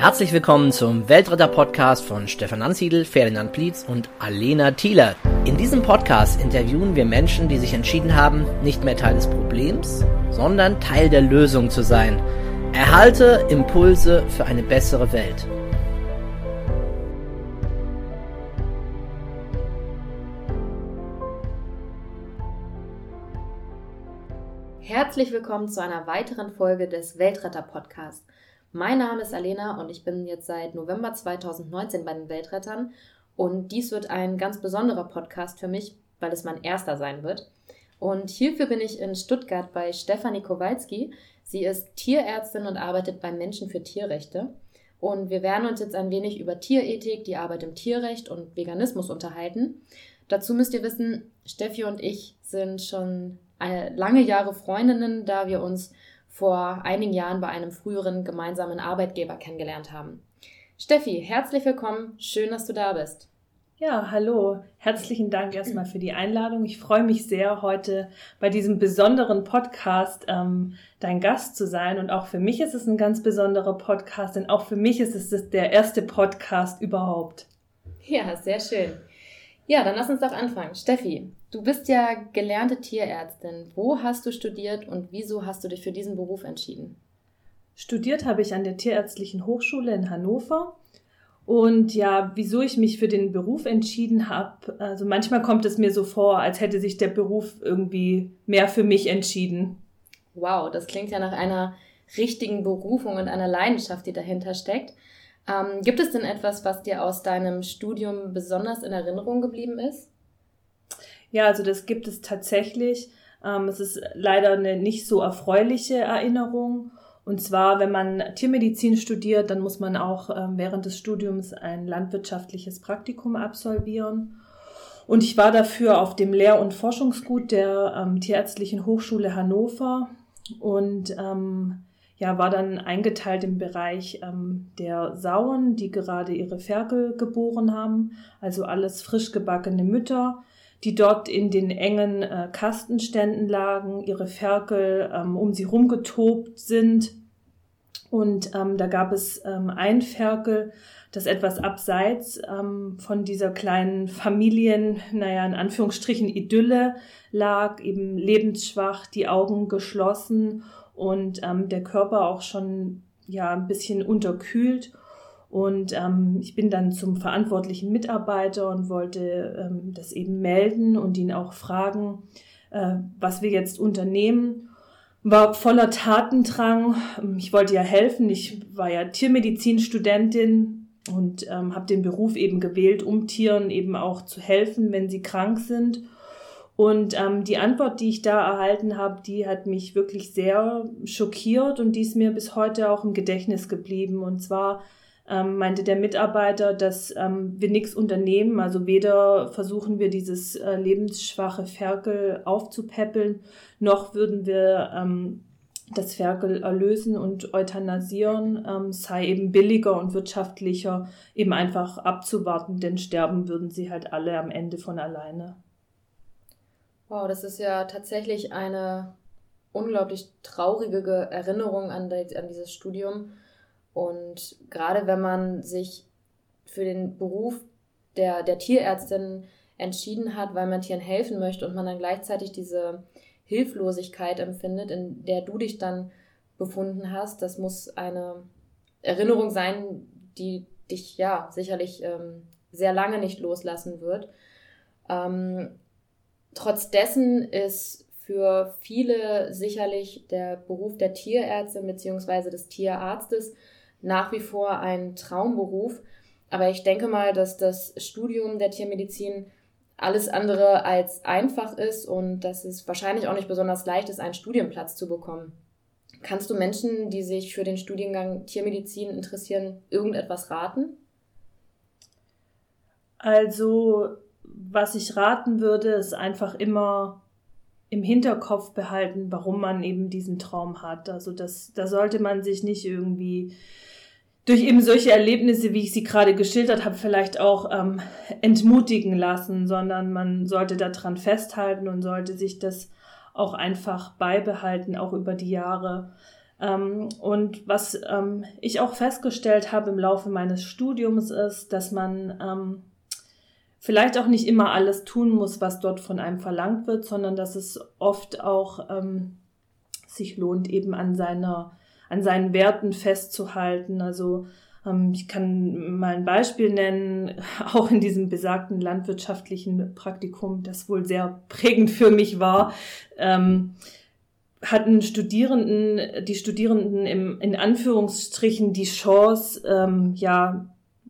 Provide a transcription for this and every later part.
Herzlich willkommen zum Weltretter-Podcast von Stefan Ansiedel, Ferdinand Plietz und Alena Thieler. In diesem Podcast interviewen wir Menschen, die sich entschieden haben, nicht mehr Teil des Problems, sondern Teil der Lösung zu sein. Erhalte Impulse für eine bessere Welt. Herzlich willkommen zu einer weiteren Folge des Weltretter-Podcasts. Mein Name ist Alena und ich bin jetzt seit November 2019 bei den Weltrettern. Und dies wird ein ganz besonderer Podcast für mich, weil es mein erster sein wird. Und hierfür bin ich in Stuttgart bei Stefanie Kowalski. Sie ist Tierärztin und arbeitet beim Menschen für Tierrechte. Und wir werden uns jetzt ein wenig über Tierethik, die Arbeit im Tierrecht und Veganismus unterhalten. Dazu müsst ihr wissen, Steffi und ich sind schon äh, lange Jahre Freundinnen, da wir uns vor einigen Jahren bei einem früheren gemeinsamen Arbeitgeber kennengelernt haben. Steffi, herzlich willkommen. Schön, dass du da bist. Ja, hallo. Herzlichen Dank erstmal für die Einladung. Ich freue mich sehr, heute bei diesem besonderen Podcast ähm, dein Gast zu sein. Und auch für mich ist es ein ganz besonderer Podcast, denn auch für mich ist es der erste Podcast überhaupt. Ja, sehr schön. Ja, dann lass uns doch anfangen. Steffi, du bist ja gelernte Tierärztin. Wo hast du studiert und wieso hast du dich für diesen Beruf entschieden? Studiert habe ich an der Tierärztlichen Hochschule in Hannover. Und ja, wieso ich mich für den Beruf entschieden habe, also manchmal kommt es mir so vor, als hätte sich der Beruf irgendwie mehr für mich entschieden. Wow, das klingt ja nach einer richtigen Berufung und einer Leidenschaft, die dahinter steckt. Ähm, gibt es denn etwas, was dir aus deinem Studium besonders in Erinnerung geblieben ist? Ja, also das gibt es tatsächlich. Ähm, es ist leider eine nicht so erfreuliche Erinnerung. Und zwar, wenn man Tiermedizin studiert, dann muss man auch ähm, während des Studiums ein landwirtschaftliches Praktikum absolvieren. Und ich war dafür auf dem Lehr- und Forschungsgut der ähm, Tierärztlichen Hochschule Hannover und ähm, ja, war dann eingeteilt im Bereich ähm, der Sauen, die gerade ihre Ferkel geboren haben, also alles frisch gebackene Mütter, die dort in den engen äh, Kastenständen lagen, ihre Ferkel ähm, um sie rumgetobt sind. Und ähm, da gab es ähm, ein Ferkel, das etwas abseits ähm, von dieser kleinen Familien, naja, in Anführungsstrichen Idylle lag, eben lebensschwach, die Augen geschlossen und ähm, der Körper auch schon ja ein bisschen unterkühlt. Und ähm, ich bin dann zum verantwortlichen Mitarbeiter und wollte ähm, das eben melden und ihn auch fragen, äh, was wir jetzt unternehmen. War voller Tatendrang. Ich wollte ja helfen. Ich war ja Tiermedizinstudentin und ähm, habe den Beruf eben gewählt, um Tieren eben auch zu helfen, wenn sie krank sind. Und ähm, die Antwort, die ich da erhalten habe, die hat mich wirklich sehr schockiert und die ist mir bis heute auch im Gedächtnis geblieben. Und zwar ähm, meinte der Mitarbeiter, dass ähm, wir nichts unternehmen, also weder versuchen wir dieses äh, lebensschwache Ferkel aufzupäppeln, noch würden wir ähm, das Ferkel erlösen und euthanasieren, ähm, sei eben billiger und wirtschaftlicher, eben einfach abzuwarten, denn sterben würden sie halt alle am Ende von alleine. Wow, das ist ja tatsächlich eine unglaublich traurige Erinnerung an, die, an dieses Studium. Und gerade wenn man sich für den Beruf der, der Tierärztin entschieden hat, weil man Tieren helfen möchte und man dann gleichzeitig diese Hilflosigkeit empfindet, in der du dich dann befunden hast, das muss eine Erinnerung sein, die dich ja sicherlich ähm, sehr lange nicht loslassen wird. Ähm, Trotz dessen ist für viele sicherlich der Beruf der Tierärztin bzw. des Tierarztes nach wie vor ein Traumberuf. Aber ich denke mal, dass das Studium der Tiermedizin alles andere als einfach ist und dass es wahrscheinlich auch nicht besonders leicht ist, einen Studienplatz zu bekommen. Kannst du Menschen, die sich für den Studiengang Tiermedizin interessieren, irgendetwas raten? Also was ich raten würde, ist einfach immer im Hinterkopf behalten, warum man eben diesen Traum hat. Also das, da sollte man sich nicht irgendwie durch eben solche Erlebnisse, wie ich sie gerade geschildert habe, vielleicht auch ähm, entmutigen lassen, sondern man sollte daran festhalten und sollte sich das auch einfach beibehalten, auch über die Jahre. Ähm, und was ähm, ich auch festgestellt habe im Laufe meines Studiums ist, dass man ähm, vielleicht auch nicht immer alles tun muss, was dort von einem verlangt wird, sondern dass es oft auch ähm, sich lohnt, eben an seiner, an seinen Werten festzuhalten. Also ähm, ich kann mal ein Beispiel nennen, auch in diesem besagten landwirtschaftlichen Praktikum, das wohl sehr prägend für mich war. Ähm, hatten Studierenden, die Studierenden im, in Anführungsstrichen die Chance, ähm, ja,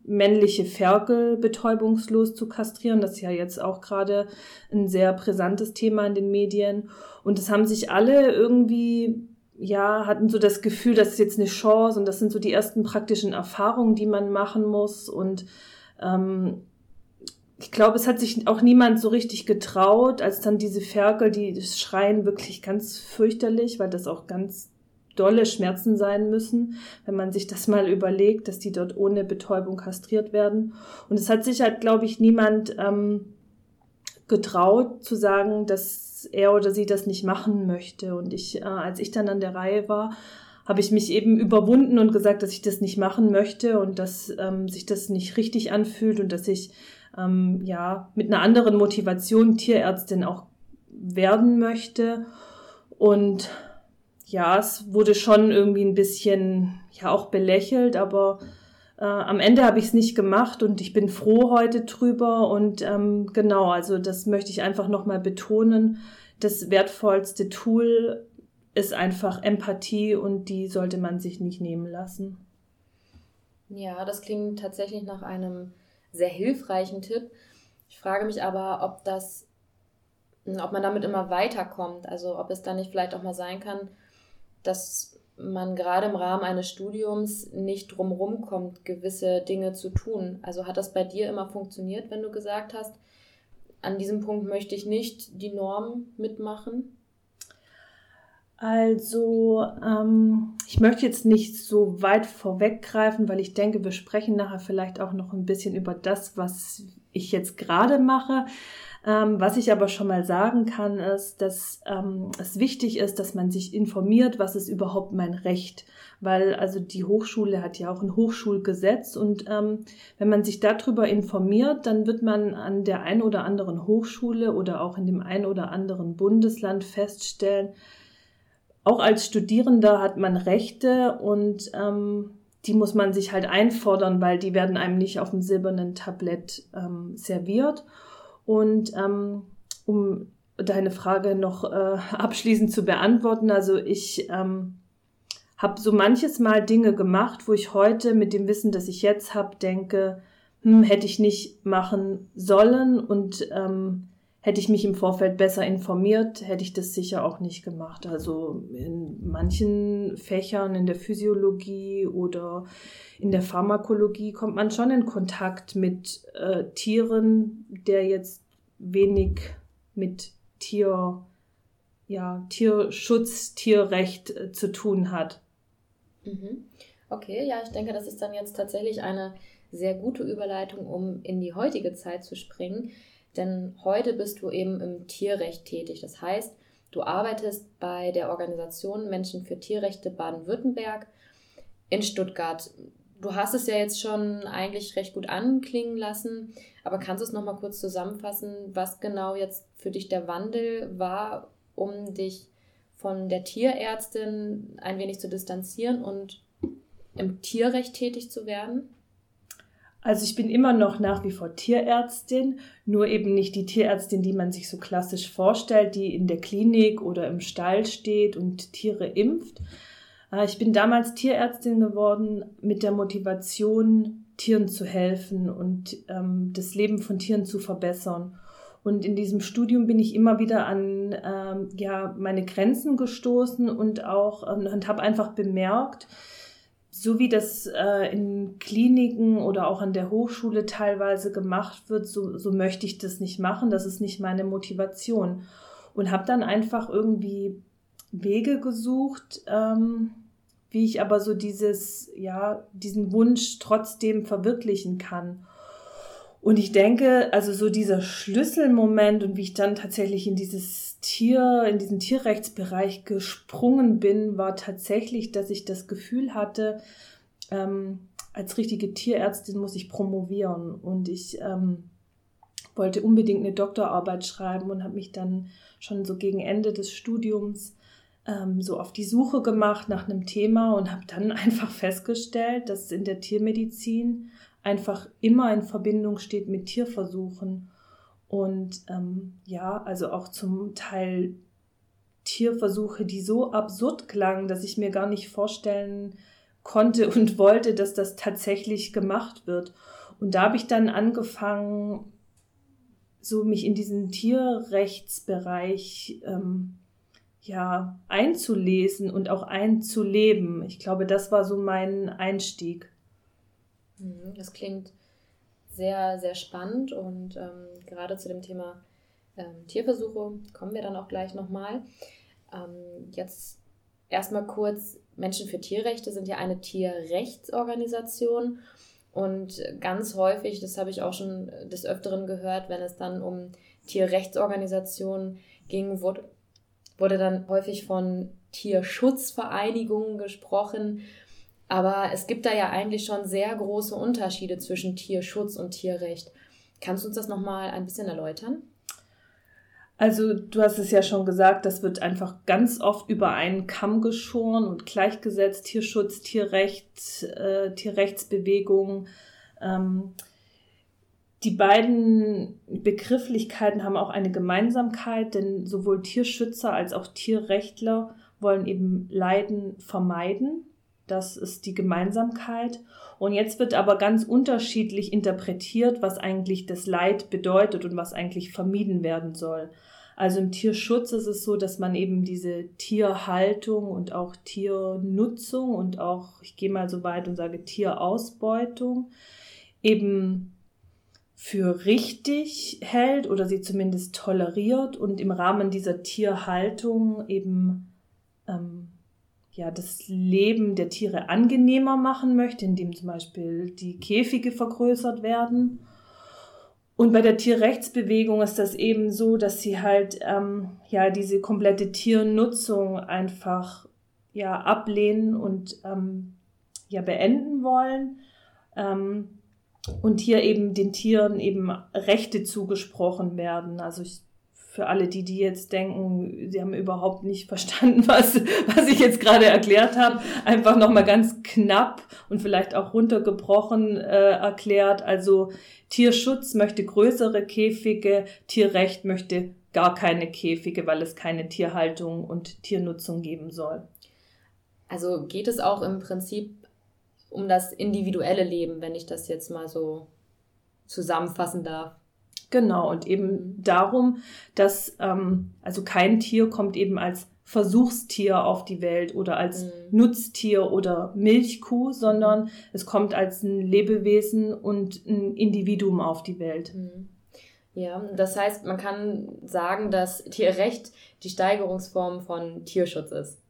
männliche Ferkel betäubungslos zu kastrieren. Das ist ja jetzt auch gerade ein sehr brisantes Thema in den Medien. Und es haben sich alle irgendwie, ja, hatten so das Gefühl, das ist jetzt eine Chance und das sind so die ersten praktischen Erfahrungen, die man machen muss. Und ähm, ich glaube, es hat sich auch niemand so richtig getraut, als dann diese Ferkel, die schreien wirklich ganz fürchterlich, weil das auch ganz dolle Schmerzen sein müssen, wenn man sich das mal überlegt, dass die dort ohne Betäubung kastriert werden. Und es hat sich halt, glaube ich, niemand ähm, getraut zu sagen, dass er oder sie das nicht machen möchte. Und ich, äh, als ich dann an der Reihe war, habe ich mich eben überwunden und gesagt, dass ich das nicht machen möchte und dass ähm, sich das nicht richtig anfühlt und dass ich ähm, ja mit einer anderen Motivation Tierärztin auch werden möchte. Und ja, es wurde schon irgendwie ein bisschen, ja, auch belächelt, aber äh, am Ende habe ich es nicht gemacht und ich bin froh heute drüber und ähm, genau, also das möchte ich einfach nochmal betonen. Das wertvollste Tool ist einfach Empathie und die sollte man sich nicht nehmen lassen. Ja, das klingt tatsächlich nach einem sehr hilfreichen Tipp. Ich frage mich aber, ob das, ob man damit immer weiterkommt. Also ob es dann nicht vielleicht auch mal sein kann, dass man gerade im Rahmen eines Studiums nicht drumherum kommt, gewisse Dinge zu tun. Also hat das bei dir immer funktioniert, wenn du gesagt hast, an diesem Punkt möchte ich nicht die Norm mitmachen? Also, ähm, ich möchte jetzt nicht so weit vorweggreifen, weil ich denke, wir sprechen nachher vielleicht auch noch ein bisschen über das, was ich jetzt gerade mache. Ähm, was ich aber schon mal sagen kann, ist, dass ähm, es wichtig ist, dass man sich informiert, was ist überhaupt mein Recht. Weil also die Hochschule hat ja auch ein Hochschulgesetz und ähm, wenn man sich darüber informiert, dann wird man an der ein oder anderen Hochschule oder auch in dem ein oder anderen Bundesland feststellen, auch als Studierender hat man Rechte und ähm, die muss man sich halt einfordern, weil die werden einem nicht auf dem silbernen Tablett ähm, serviert. Und ähm, um deine Frage noch äh, abschließend zu beantworten, also ich ähm, habe so manches Mal Dinge gemacht, wo ich heute mit dem Wissen, das ich jetzt habe, denke, hm, hätte ich nicht machen sollen. Und ähm, hätte ich mich im Vorfeld besser informiert, hätte ich das sicher auch nicht gemacht. Also in manchen Fächern, in der Physiologie oder in der Pharmakologie kommt man schon in Kontakt mit äh, Tieren, der jetzt wenig mit Tier, ja, Tierschutz, Tierrecht äh, zu tun hat. Mhm. Okay, ja, ich denke, das ist dann jetzt tatsächlich eine sehr gute Überleitung, um in die heutige Zeit zu springen. Denn heute bist du eben im Tierrecht tätig. Das heißt, du arbeitest bei der Organisation Menschen für Tierrechte Baden-Württemberg in Stuttgart. Du hast es ja jetzt schon eigentlich recht gut anklingen lassen, aber kannst du es nochmal kurz zusammenfassen, was genau jetzt für dich der Wandel war, um dich von der Tierärztin ein wenig zu distanzieren und im Tierrecht tätig zu werden? Also ich bin immer noch nach wie vor Tierärztin, nur eben nicht die Tierärztin, die man sich so klassisch vorstellt, die in der Klinik oder im Stall steht und Tiere impft. Äh, ich bin damals Tierärztin geworden mit der Motivation, Tieren zu helfen und ähm, das Leben von Tieren zu verbessern. Und in diesem Studium bin ich immer wieder an ähm, ja, meine Grenzen gestoßen und auch ähm, und habe einfach bemerkt, so wie das äh, in Kliniken oder auch an der Hochschule teilweise gemacht wird, so, so möchte ich das nicht machen. Das ist nicht meine Motivation. Und habe dann einfach irgendwie Wege gesucht, ähm, wie ich aber so dieses, ja, diesen Wunsch trotzdem verwirklichen kann. Und ich denke, also so dieser Schlüsselmoment und wie ich dann tatsächlich in dieses Tier, in diesen Tierrechtsbereich gesprungen bin, war tatsächlich, dass ich das Gefühl hatte, ähm, als richtige Tierärztin muss ich promovieren. Und ich ähm, wollte unbedingt eine Doktorarbeit schreiben und habe mich dann schon so gegen Ende des Studiums ähm, so auf die Suche gemacht nach einem Thema und habe dann einfach festgestellt, dass in der Tiermedizin einfach immer in Verbindung steht mit Tierversuchen und ähm, ja, also auch zum Teil Tierversuche, die so absurd klangen, dass ich mir gar nicht vorstellen konnte und wollte, dass das tatsächlich gemacht wird. Und da habe ich dann angefangen, so mich in diesen Tierrechtsbereich ähm, ja einzulesen und auch einzuleben. Ich glaube, das war so mein Einstieg. Mhm, das klingt sehr, sehr spannend und ähm, gerade zu dem Thema ähm, Tierversuche kommen wir dann auch gleich nochmal. Ähm, jetzt erstmal kurz, Menschen für Tierrechte sind ja eine Tierrechtsorganisation und ganz häufig, das habe ich auch schon des Öfteren gehört, wenn es dann um Tierrechtsorganisationen ging, wurde, wurde dann häufig von Tierschutzvereinigungen gesprochen. Aber es gibt da ja eigentlich schon sehr große Unterschiede zwischen Tierschutz und Tierrecht. Kannst du uns das nochmal ein bisschen erläutern? Also du hast es ja schon gesagt, das wird einfach ganz oft über einen Kamm geschoren und gleichgesetzt, Tierschutz, Tierrecht, äh, Tierrechtsbewegung. Ähm, die beiden Begrifflichkeiten haben auch eine Gemeinsamkeit, denn sowohl Tierschützer als auch Tierrechtler wollen eben Leiden vermeiden. Das ist die Gemeinsamkeit. Und jetzt wird aber ganz unterschiedlich interpretiert, was eigentlich das Leid bedeutet und was eigentlich vermieden werden soll. Also im Tierschutz ist es so, dass man eben diese Tierhaltung und auch Tiernutzung und auch, ich gehe mal so weit und sage Tierausbeutung, eben für richtig hält oder sie zumindest toleriert und im Rahmen dieser Tierhaltung eben ähm, ja, das Leben der Tiere angenehmer machen möchte, indem zum Beispiel die Käfige vergrößert werden und bei der Tierrechtsbewegung ist das eben so, dass sie halt ähm, ja diese komplette Tiernutzung einfach ja ablehnen und ähm, ja beenden wollen ähm, und hier eben den Tieren eben Rechte zugesprochen werden. Also ich für alle die, die jetzt denken, sie haben überhaupt nicht verstanden, was, was ich jetzt gerade erklärt habe, einfach nochmal ganz knapp und vielleicht auch runtergebrochen äh, erklärt. Also Tierschutz möchte größere Käfige, Tierrecht möchte gar keine Käfige, weil es keine Tierhaltung und Tiernutzung geben soll. Also geht es auch im Prinzip um das individuelle Leben, wenn ich das jetzt mal so zusammenfassen darf. Genau, und eben darum, dass ähm, also kein Tier kommt eben als Versuchstier auf die Welt oder als mhm. Nutztier oder Milchkuh, sondern es kommt als ein Lebewesen und ein Individuum auf die Welt. Mhm. Ja, das heißt, man kann sagen, dass Tierrecht die Steigerungsform von Tierschutz ist.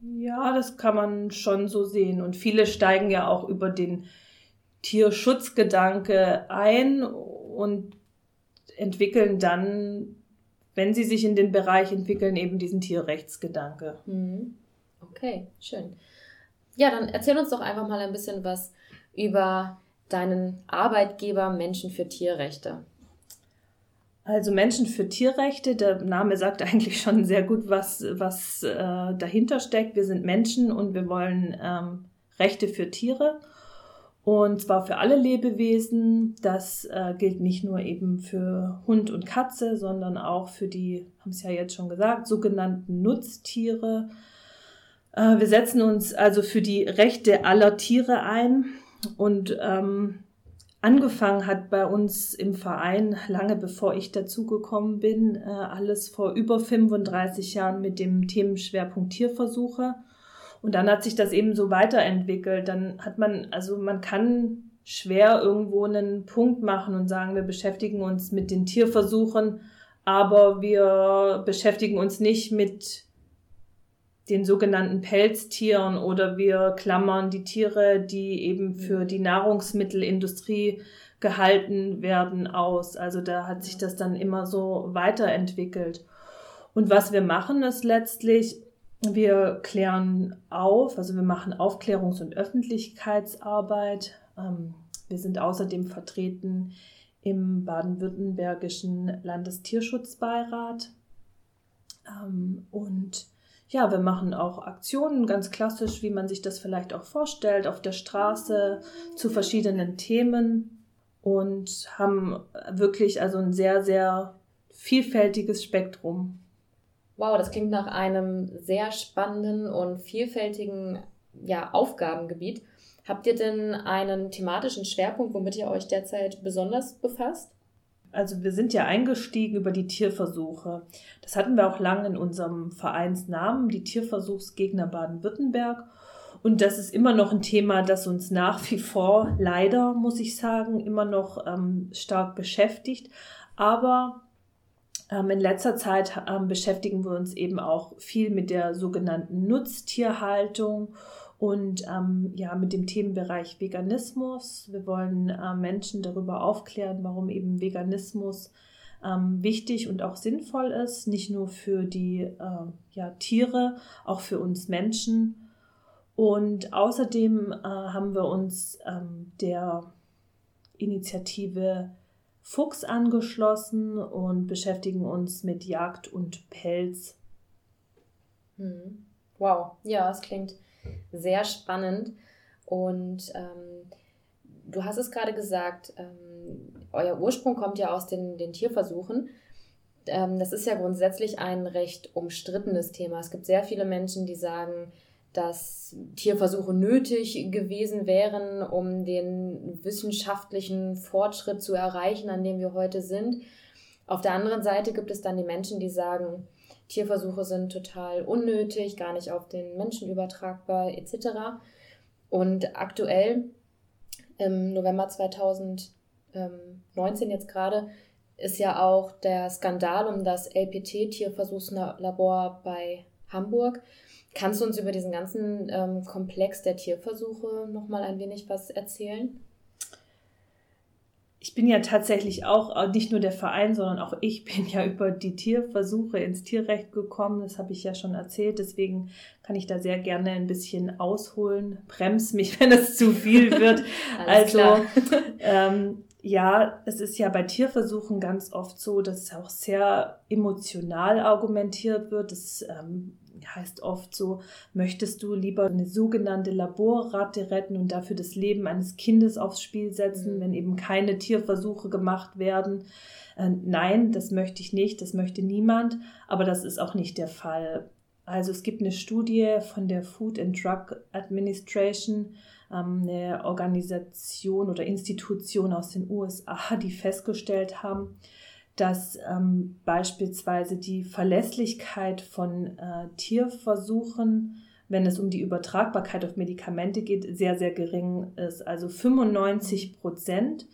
Ja, das kann man schon so sehen. Und viele steigen ja auch über den Tierschutzgedanke ein und entwickeln dann, wenn sie sich in den Bereich entwickeln, eben diesen Tierrechtsgedanke. Mhm. Okay, schön. Ja, dann erzähl uns doch einfach mal ein bisschen was über deinen Arbeitgeber Menschen für Tierrechte. Also Menschen für Tierrechte, der Name sagt eigentlich schon sehr gut, was, was äh, dahinter steckt. Wir sind Menschen und wir wollen ähm, Rechte für Tiere. Und zwar für alle Lebewesen. Das äh, gilt nicht nur eben für Hund und Katze, sondern auch für die, haben es ja jetzt schon gesagt, sogenannten Nutztiere. Äh, wir setzen uns also für die Rechte aller Tiere ein. Und ähm, angefangen hat bei uns im Verein, lange bevor ich dazugekommen bin, äh, alles vor über 35 Jahren mit dem Themenschwerpunkt Tierversuche. Und dann hat sich das eben so weiterentwickelt. Dann hat man, also man kann schwer irgendwo einen Punkt machen und sagen, wir beschäftigen uns mit den Tierversuchen, aber wir beschäftigen uns nicht mit den sogenannten Pelztieren oder wir klammern die Tiere, die eben für die Nahrungsmittelindustrie gehalten werden aus. Also da hat sich das dann immer so weiterentwickelt. Und was wir machen ist letztlich, wir klären auf, also wir machen Aufklärungs- und Öffentlichkeitsarbeit. Ähm, wir sind außerdem vertreten im baden-württembergischen Landestierschutzbeirat. Ähm, und ja, wir machen auch Aktionen, ganz klassisch, wie man sich das vielleicht auch vorstellt, auf der Straße zu verschiedenen Themen und haben wirklich also ein sehr, sehr vielfältiges Spektrum. Wow, das klingt nach einem sehr spannenden und vielfältigen ja, Aufgabengebiet. Habt ihr denn einen thematischen Schwerpunkt, womit ihr euch derzeit besonders befasst? Also wir sind ja eingestiegen über die Tierversuche. Das hatten wir auch lange in unserem Vereinsnamen, die Tierversuchsgegner Baden-Württemberg. Und das ist immer noch ein Thema, das uns nach wie vor, leider muss ich sagen, immer noch ähm, stark beschäftigt. Aber in letzter Zeit ähm, beschäftigen wir uns eben auch viel mit der sogenannten Nutztierhaltung und ähm, ja mit dem Themenbereich Veganismus. Wir wollen äh, Menschen darüber aufklären, warum eben Veganismus ähm, wichtig und auch sinnvoll ist, nicht nur für die äh, ja, Tiere, auch für uns Menschen. Und außerdem äh, haben wir uns ähm, der Initiative Fuchs angeschlossen und beschäftigen uns mit Jagd und Pelz. Hm. Wow, ja, es klingt sehr spannend. Und ähm, du hast es gerade gesagt, ähm, euer Ursprung kommt ja aus den, den Tierversuchen. Ähm, das ist ja grundsätzlich ein recht umstrittenes Thema. Es gibt sehr viele Menschen, die sagen, dass Tierversuche nötig gewesen wären, um den wissenschaftlichen Fortschritt zu erreichen, an dem wir heute sind. Auf der anderen Seite gibt es dann die Menschen, die sagen, Tierversuche sind total unnötig, gar nicht auf den Menschen übertragbar etc. Und aktuell im November 2019 jetzt gerade ist ja auch der Skandal um das LPT-Tierversuchslabor bei Hamburg. Kannst du uns über diesen ganzen ähm, Komplex der Tierversuche nochmal ein wenig was erzählen? ich bin ja tatsächlich auch, äh, nicht nur der Verein, sondern auch ich bin ja über die Tierversuche ins Tierrecht gekommen. Das habe ich ja schon erzählt. Deswegen kann ich da sehr gerne ein bisschen ausholen. Brems mich, wenn es zu viel wird. also, ähm, ja, es ist ja bei Tierversuchen ganz oft so, dass es auch sehr emotional argumentiert wird. Das ähm, heißt oft so, möchtest du lieber eine sogenannte Laborratte retten und dafür das Leben eines Kindes aufs Spiel setzen, mhm. wenn eben keine Tierversuche gemacht werden? Äh, nein, das möchte ich nicht, das möchte niemand, aber das ist auch nicht der Fall. Also es gibt eine Studie von der Food and Drug Administration, ähm, eine Organisation oder Institution aus den USA, die festgestellt haben, dass ähm, beispielsweise die Verlässlichkeit von äh, Tierversuchen, wenn es um die Übertragbarkeit auf Medikamente geht, sehr, sehr gering ist. Also 95 Prozent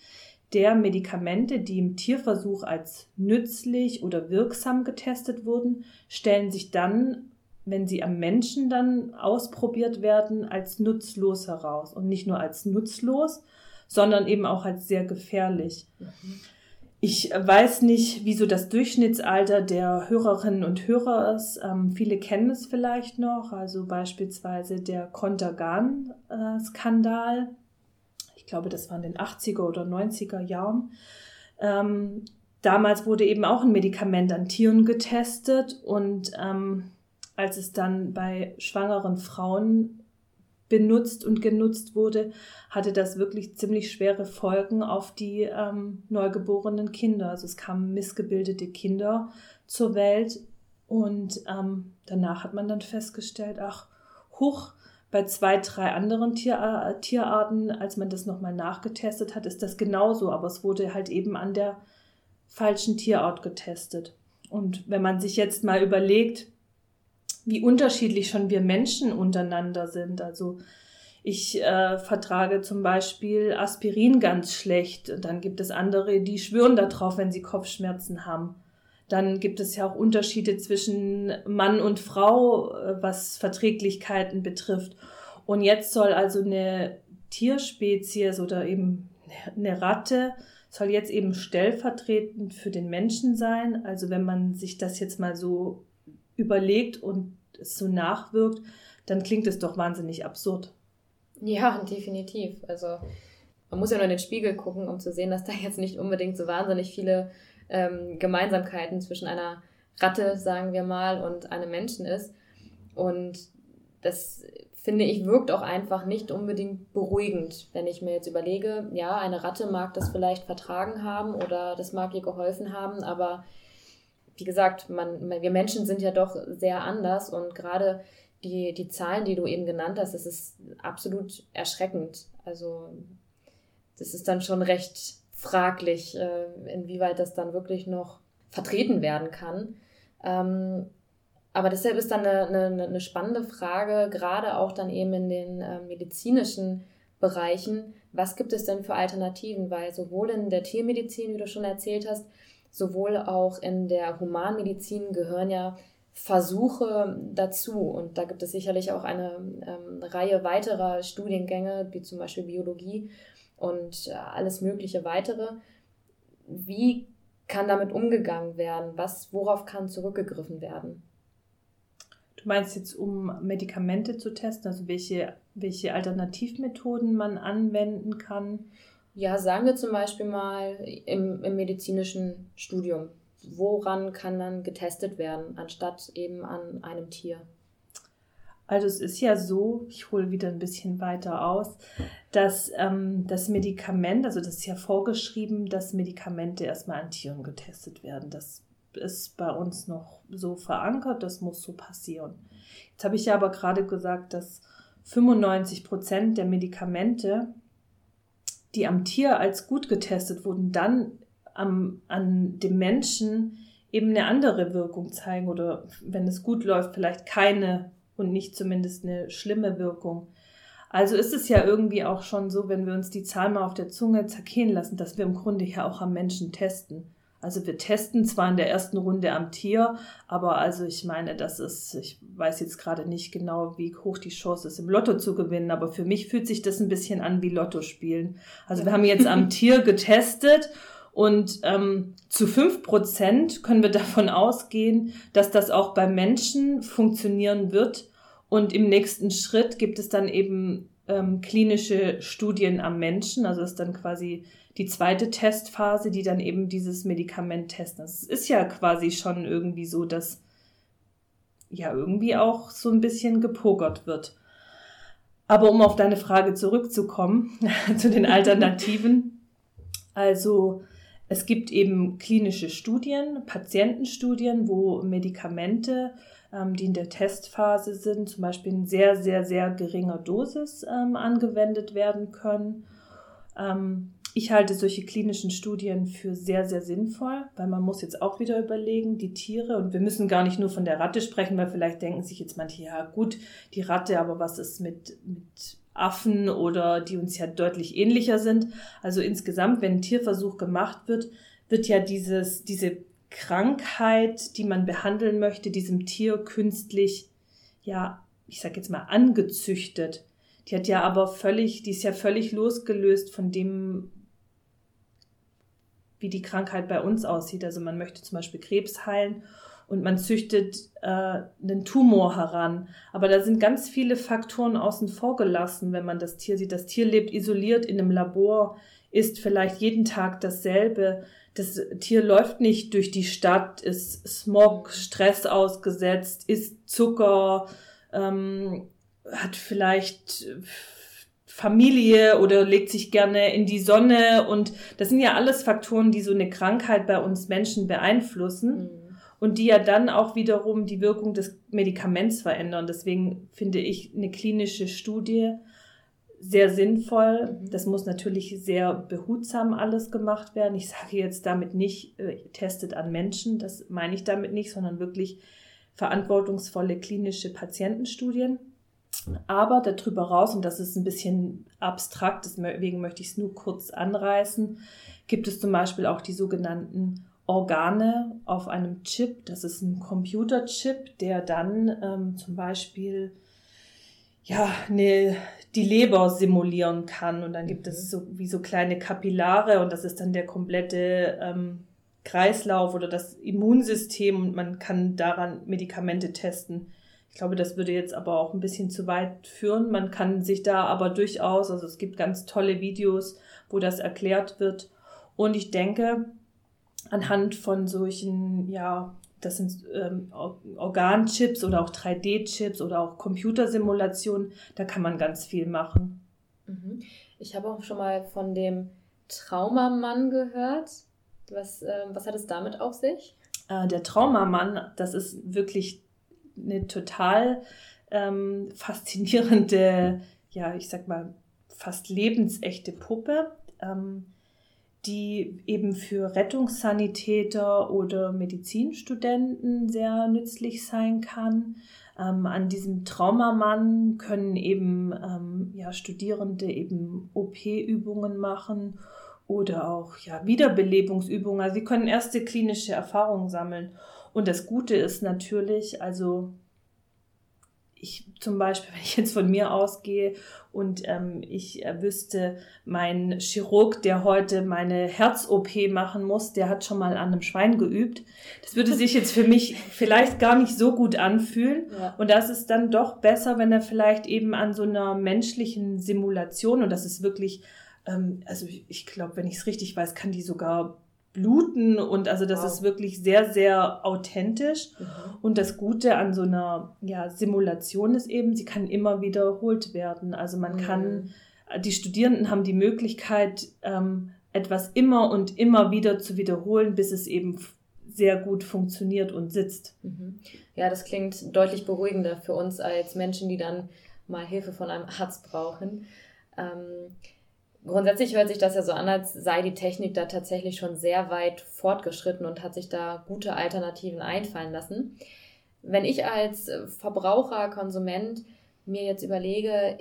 der Medikamente, die im Tierversuch als nützlich oder wirksam getestet wurden, stellen sich dann, wenn sie am Menschen dann ausprobiert werden, als nutzlos heraus. Und nicht nur als nutzlos, sondern eben auch als sehr gefährlich. Mhm. Ich weiß nicht, wieso das Durchschnittsalter der Hörerinnen und Hörer ist. Ähm, viele kennen es vielleicht noch, also beispielsweise der Contergan-Skandal. Ich glaube, das war in den 80er oder 90er Jahren. Ähm, damals wurde eben auch ein Medikament an Tieren getestet und ähm, als es dann bei schwangeren Frauen benutzt und genutzt wurde, hatte das wirklich ziemlich schwere Folgen auf die ähm, neugeborenen Kinder. Also es kamen missgebildete Kinder zur Welt und ähm, danach hat man dann festgestellt, ach, hoch, bei zwei, drei anderen Tier, äh, Tierarten, als man das nochmal nachgetestet hat, ist das genauso, aber es wurde halt eben an der falschen Tierart getestet. Und wenn man sich jetzt mal überlegt, wie unterschiedlich schon wir Menschen untereinander sind. Also ich äh, vertrage zum Beispiel Aspirin ganz schlecht. Dann gibt es andere, die schwören darauf, wenn sie Kopfschmerzen haben. Dann gibt es ja auch Unterschiede zwischen Mann und Frau, äh, was Verträglichkeiten betrifft. Und jetzt soll also eine Tierspezies oder eben eine Ratte soll jetzt eben stellvertretend für den Menschen sein. Also wenn man sich das jetzt mal so überlegt und es so nachwirkt, dann klingt es doch wahnsinnig absurd. Ja, definitiv. Also man muss ja nur in den Spiegel gucken, um zu sehen, dass da jetzt nicht unbedingt so wahnsinnig viele ähm, Gemeinsamkeiten zwischen einer Ratte, sagen wir mal, und einem Menschen ist. Und das finde ich wirkt auch einfach nicht unbedingt beruhigend, wenn ich mir jetzt überlege, ja, eine Ratte mag das vielleicht vertragen haben oder das mag ihr geholfen haben, aber wie gesagt, man, wir Menschen sind ja doch sehr anders und gerade die, die Zahlen, die du eben genannt hast, das ist absolut erschreckend. Also das ist dann schon recht fraglich, äh, inwieweit das dann wirklich noch vertreten werden kann. Ähm, aber deshalb ist dann eine, eine, eine, spannende Frage, gerade auch dann eben in den äh, medizinischen Bereichen, was gibt es denn für Alternativen? Weil sowohl in der Tiermedizin, wie du schon erzählt hast, sowohl auch in der Humanmedizin gehören ja Versuche dazu. Und da gibt es sicherlich auch eine ähm, Reihe weiterer Studiengänge, wie zum Beispiel Biologie und äh, alles mögliche weitere. Wie kann damit umgegangen werden? Was, worauf kann zurückgegriffen werden? Du meinst jetzt, um Medikamente zu testen, also welche, welche Alternativmethoden man anwenden kann? Ja, sagen wir zum Beispiel mal im, im medizinischen Studium. Woran kann dann getestet werden, anstatt eben an einem Tier? Also es ist ja so, ich hole wieder ein bisschen weiter aus, dass ähm, das Medikament, also das ist ja vorgeschrieben, dass Medikamente erstmal an Tieren getestet werden. Das ist bei uns noch so verankert, das muss so passieren. Jetzt habe ich ja aber gerade gesagt, dass 95 Prozent der Medikamente, die am Tier als gut getestet wurden, dann am, an dem Menschen eben eine andere Wirkung zeigen oder wenn es gut läuft, vielleicht keine und nicht zumindest eine schlimme Wirkung. Also ist es ja irgendwie auch schon so, wenn wir uns die Zahl mal auf der Zunge zergehen lassen, dass wir im Grunde ja auch am Menschen testen. Also wir testen zwar in der ersten Runde am Tier, aber also ich meine, das ist, ich weiß jetzt gerade nicht genau, wie hoch die Chance ist, im Lotto zu gewinnen, aber für mich fühlt sich das ein bisschen an wie Lotto spielen. Also wir haben jetzt am Tier getestet und ähm, zu fünf Prozent können wir davon ausgehen, dass das auch beim Menschen funktionieren wird. Und im nächsten Schritt gibt es dann eben ähm, klinische Studien am Menschen. Also das ist dann quasi die zweite Testphase, die dann eben dieses Medikament testen. Es ist ja quasi schon irgendwie so, dass ja irgendwie auch so ein bisschen gepokert wird. Aber um auf deine Frage zurückzukommen, zu den Alternativen. Also es gibt eben klinische Studien, Patientenstudien, wo Medikamente, die in der Testphase sind, zum Beispiel in sehr, sehr, sehr geringer Dosis ähm, angewendet werden können. Ähm, ich halte solche klinischen Studien für sehr, sehr sinnvoll, weil man muss jetzt auch wieder überlegen, die Tiere, und wir müssen gar nicht nur von der Ratte sprechen, weil vielleicht denken sich jetzt manche, ja gut, die Ratte, aber was ist mit, mit Affen oder die uns ja deutlich ähnlicher sind? Also insgesamt, wenn ein Tierversuch gemacht wird, wird ja dieses, diese Krankheit, die man behandeln möchte, diesem Tier künstlich, ja, ich sag jetzt mal, angezüchtet. Die hat ja aber völlig, die ist ja völlig losgelöst von dem, wie die Krankheit bei uns aussieht. Also man möchte zum Beispiel Krebs heilen und man züchtet äh, einen Tumor heran. Aber da sind ganz viele Faktoren außen vor gelassen, wenn man das Tier sieht. Das Tier lebt isoliert in einem Labor, isst vielleicht jeden Tag dasselbe. Das Tier läuft nicht durch die Stadt, ist Smog, Stress ausgesetzt, isst Zucker, ähm, hat vielleicht Familie oder legt sich gerne in die Sonne und das sind ja alles Faktoren, die so eine Krankheit bei uns Menschen beeinflussen mhm. und die ja dann auch wiederum die Wirkung des Medikaments verändern. Deswegen finde ich eine klinische Studie sehr sinnvoll. Mhm. Das muss natürlich sehr behutsam alles gemacht werden. Ich sage jetzt damit nicht, äh, testet an Menschen, das meine ich damit nicht, sondern wirklich verantwortungsvolle klinische Patientenstudien. Aber darüber raus, und das ist ein bisschen abstrakt, deswegen möchte ich es nur kurz anreißen, gibt es zum Beispiel auch die sogenannten Organe auf einem Chip. Das ist ein Computerchip, der dann ähm, zum Beispiel ja, ne, die Leber simulieren kann. Und dann gibt es mhm. so wie so kleine Kapillare und das ist dann der komplette ähm, Kreislauf oder das Immunsystem und man kann daran Medikamente testen. Ich glaube, das würde jetzt aber auch ein bisschen zu weit führen. Man kann sich da aber durchaus, also es gibt ganz tolle Videos, wo das erklärt wird. Und ich denke, anhand von solchen, ja, das sind ähm, Organchips oder auch 3D-Chips oder auch Computersimulationen, da kann man ganz viel machen. Mhm. Ich habe auch schon mal von dem Traumamann gehört. Was, äh, was hat es damit auf sich? Äh, der Traumamann, das ist wirklich eine total ähm, faszinierende, ja, ich sag mal, fast lebensechte Puppe. Ähm, die eben für Rettungssanitäter oder Medizinstudenten sehr nützlich sein kann. Ähm, an diesem Traumamann können eben ähm, ja, Studierende eben OP-Übungen machen oder auch ja, Wiederbelebungsübungen. Also sie können erste klinische Erfahrungen sammeln. Und das Gute ist natürlich, also ich zum Beispiel, wenn ich jetzt von mir ausgehe und ähm, ich äh, wüsste, mein Chirurg, der heute meine Herz-OP machen muss, der hat schon mal an einem Schwein geübt. Das würde sich jetzt für mich vielleicht gar nicht so gut anfühlen. Ja. Und das ist dann doch besser, wenn er vielleicht eben an so einer menschlichen Simulation, und das ist wirklich, ähm, also ich, ich glaube, wenn ich es richtig weiß, kann die sogar bluten und also das wow. ist wirklich sehr, sehr authentisch. Mhm. Und das Gute an so einer ja, Simulation ist eben, sie kann immer wiederholt werden. Also man mhm. kann, die Studierenden haben die Möglichkeit, ähm, etwas immer und immer wieder zu wiederholen, bis es eben sehr gut funktioniert und sitzt. Mhm. Ja, das klingt deutlich beruhigender für uns als Menschen, die dann mal Hilfe von einem Arzt brauchen. Ähm, Grundsätzlich hört sich das ja so an, als sei die Technik da tatsächlich schon sehr weit fortgeschritten und hat sich da gute Alternativen einfallen lassen. Wenn ich als Verbraucher, Konsument mir jetzt überlege,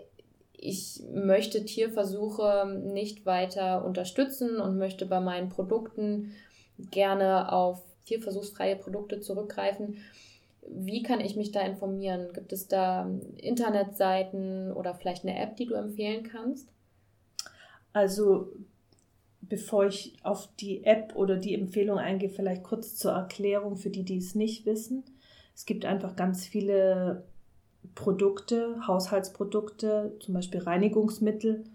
ich möchte Tierversuche nicht weiter unterstützen und möchte bei meinen Produkten gerne auf tierversuchsfreie Produkte zurückgreifen. Wie kann ich mich da informieren? Gibt es da Internetseiten oder vielleicht eine App, die du empfehlen kannst? Also bevor ich auf die App oder die Empfehlung eingehe, vielleicht kurz zur Erklärung für die, die es nicht wissen. Es gibt einfach ganz viele Produkte, Haushaltsprodukte, zum Beispiel Reinigungsmittel,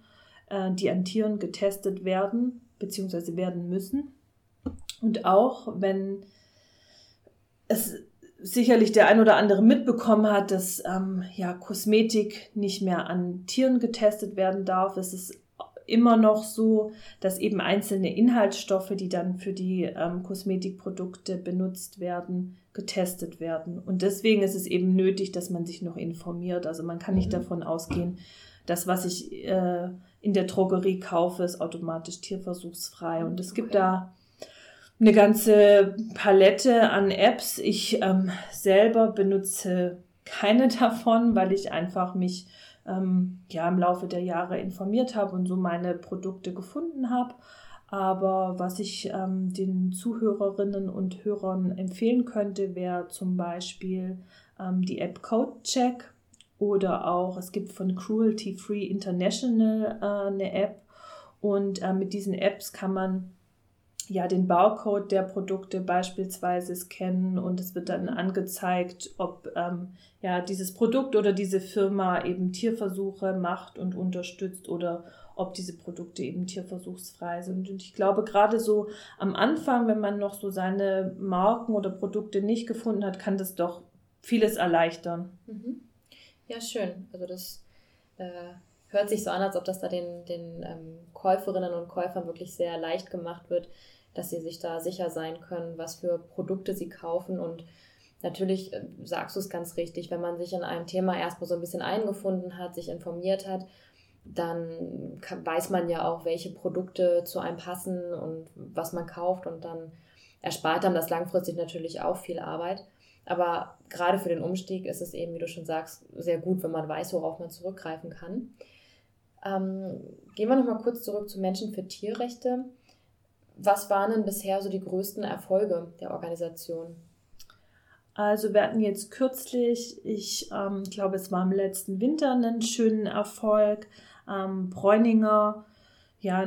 äh, die an Tieren getestet werden bzw. werden müssen. Und auch wenn es sicherlich der ein oder andere mitbekommen hat, dass ähm, ja, Kosmetik nicht mehr an Tieren getestet werden darf, ist es immer noch so, dass eben einzelne Inhaltsstoffe, die dann für die ähm, Kosmetikprodukte benutzt werden, getestet werden. Und deswegen ist es eben nötig, dass man sich noch informiert. Also man kann nicht mhm. davon ausgehen, dass was ich äh, in der Drogerie kaufe, ist automatisch tierversuchsfrei. Und es gibt okay. da eine ganze Palette an Apps. Ich ähm, selber benutze keine davon, weil ich einfach mich ähm, ja im Laufe der Jahre informiert habe und so meine Produkte gefunden habe. Aber was ich ähm, den Zuhörerinnen und Hörern empfehlen könnte, wäre zum Beispiel ähm, die App CodeCheck oder auch es gibt von Cruelty Free International äh, eine App und äh, mit diesen Apps kann man ja den Barcode der Produkte beispielsweise scannen und es wird dann angezeigt, ob ähm, ja dieses Produkt oder diese Firma eben Tierversuche macht und unterstützt oder ob diese Produkte eben tierversuchsfrei sind. Und ich glaube, gerade so am Anfang, wenn man noch so seine Marken oder Produkte nicht gefunden hat, kann das doch vieles erleichtern. Mhm. Ja, schön. Also das äh, hört sich so an, als ob das da den, den ähm, Käuferinnen und Käufern wirklich sehr leicht gemacht wird, dass sie sich da sicher sein können, was für Produkte sie kaufen. Und natürlich äh, sagst du es ganz richtig, wenn man sich in einem Thema erstmal so ein bisschen eingefunden hat, sich informiert hat, dann weiß man ja auch, welche Produkte zu einem passen und was man kauft und dann erspart einem das langfristig natürlich auch viel Arbeit. Aber gerade für den Umstieg ist es eben, wie du schon sagst, sehr gut, wenn man weiß, worauf man zurückgreifen kann. Ähm, gehen wir nochmal kurz zurück zu Menschen für Tierrechte was waren denn bisher so die größten Erfolge der Organisation? Also wir hatten jetzt kürzlich, ich ähm, glaube, es war im letzten Winter einen schönen Erfolg. Ähm, Bräuninger, ja,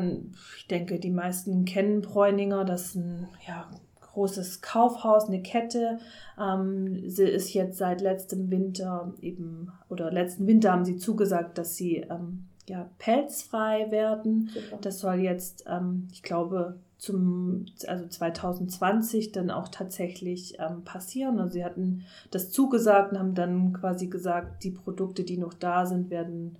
ich denke, die meisten kennen Bräuninger, das ist ein ja, großes Kaufhaus, eine Kette. Ähm, sie ist jetzt seit letztem Winter eben, oder letzten Winter haben sie zugesagt, dass sie ähm, ja, pelzfrei werden. Super. Das soll jetzt, ähm, ich glaube, zum, also 2020 dann auch tatsächlich ähm, passieren. Also sie hatten das zugesagt und haben dann quasi gesagt, die Produkte, die noch da sind, werden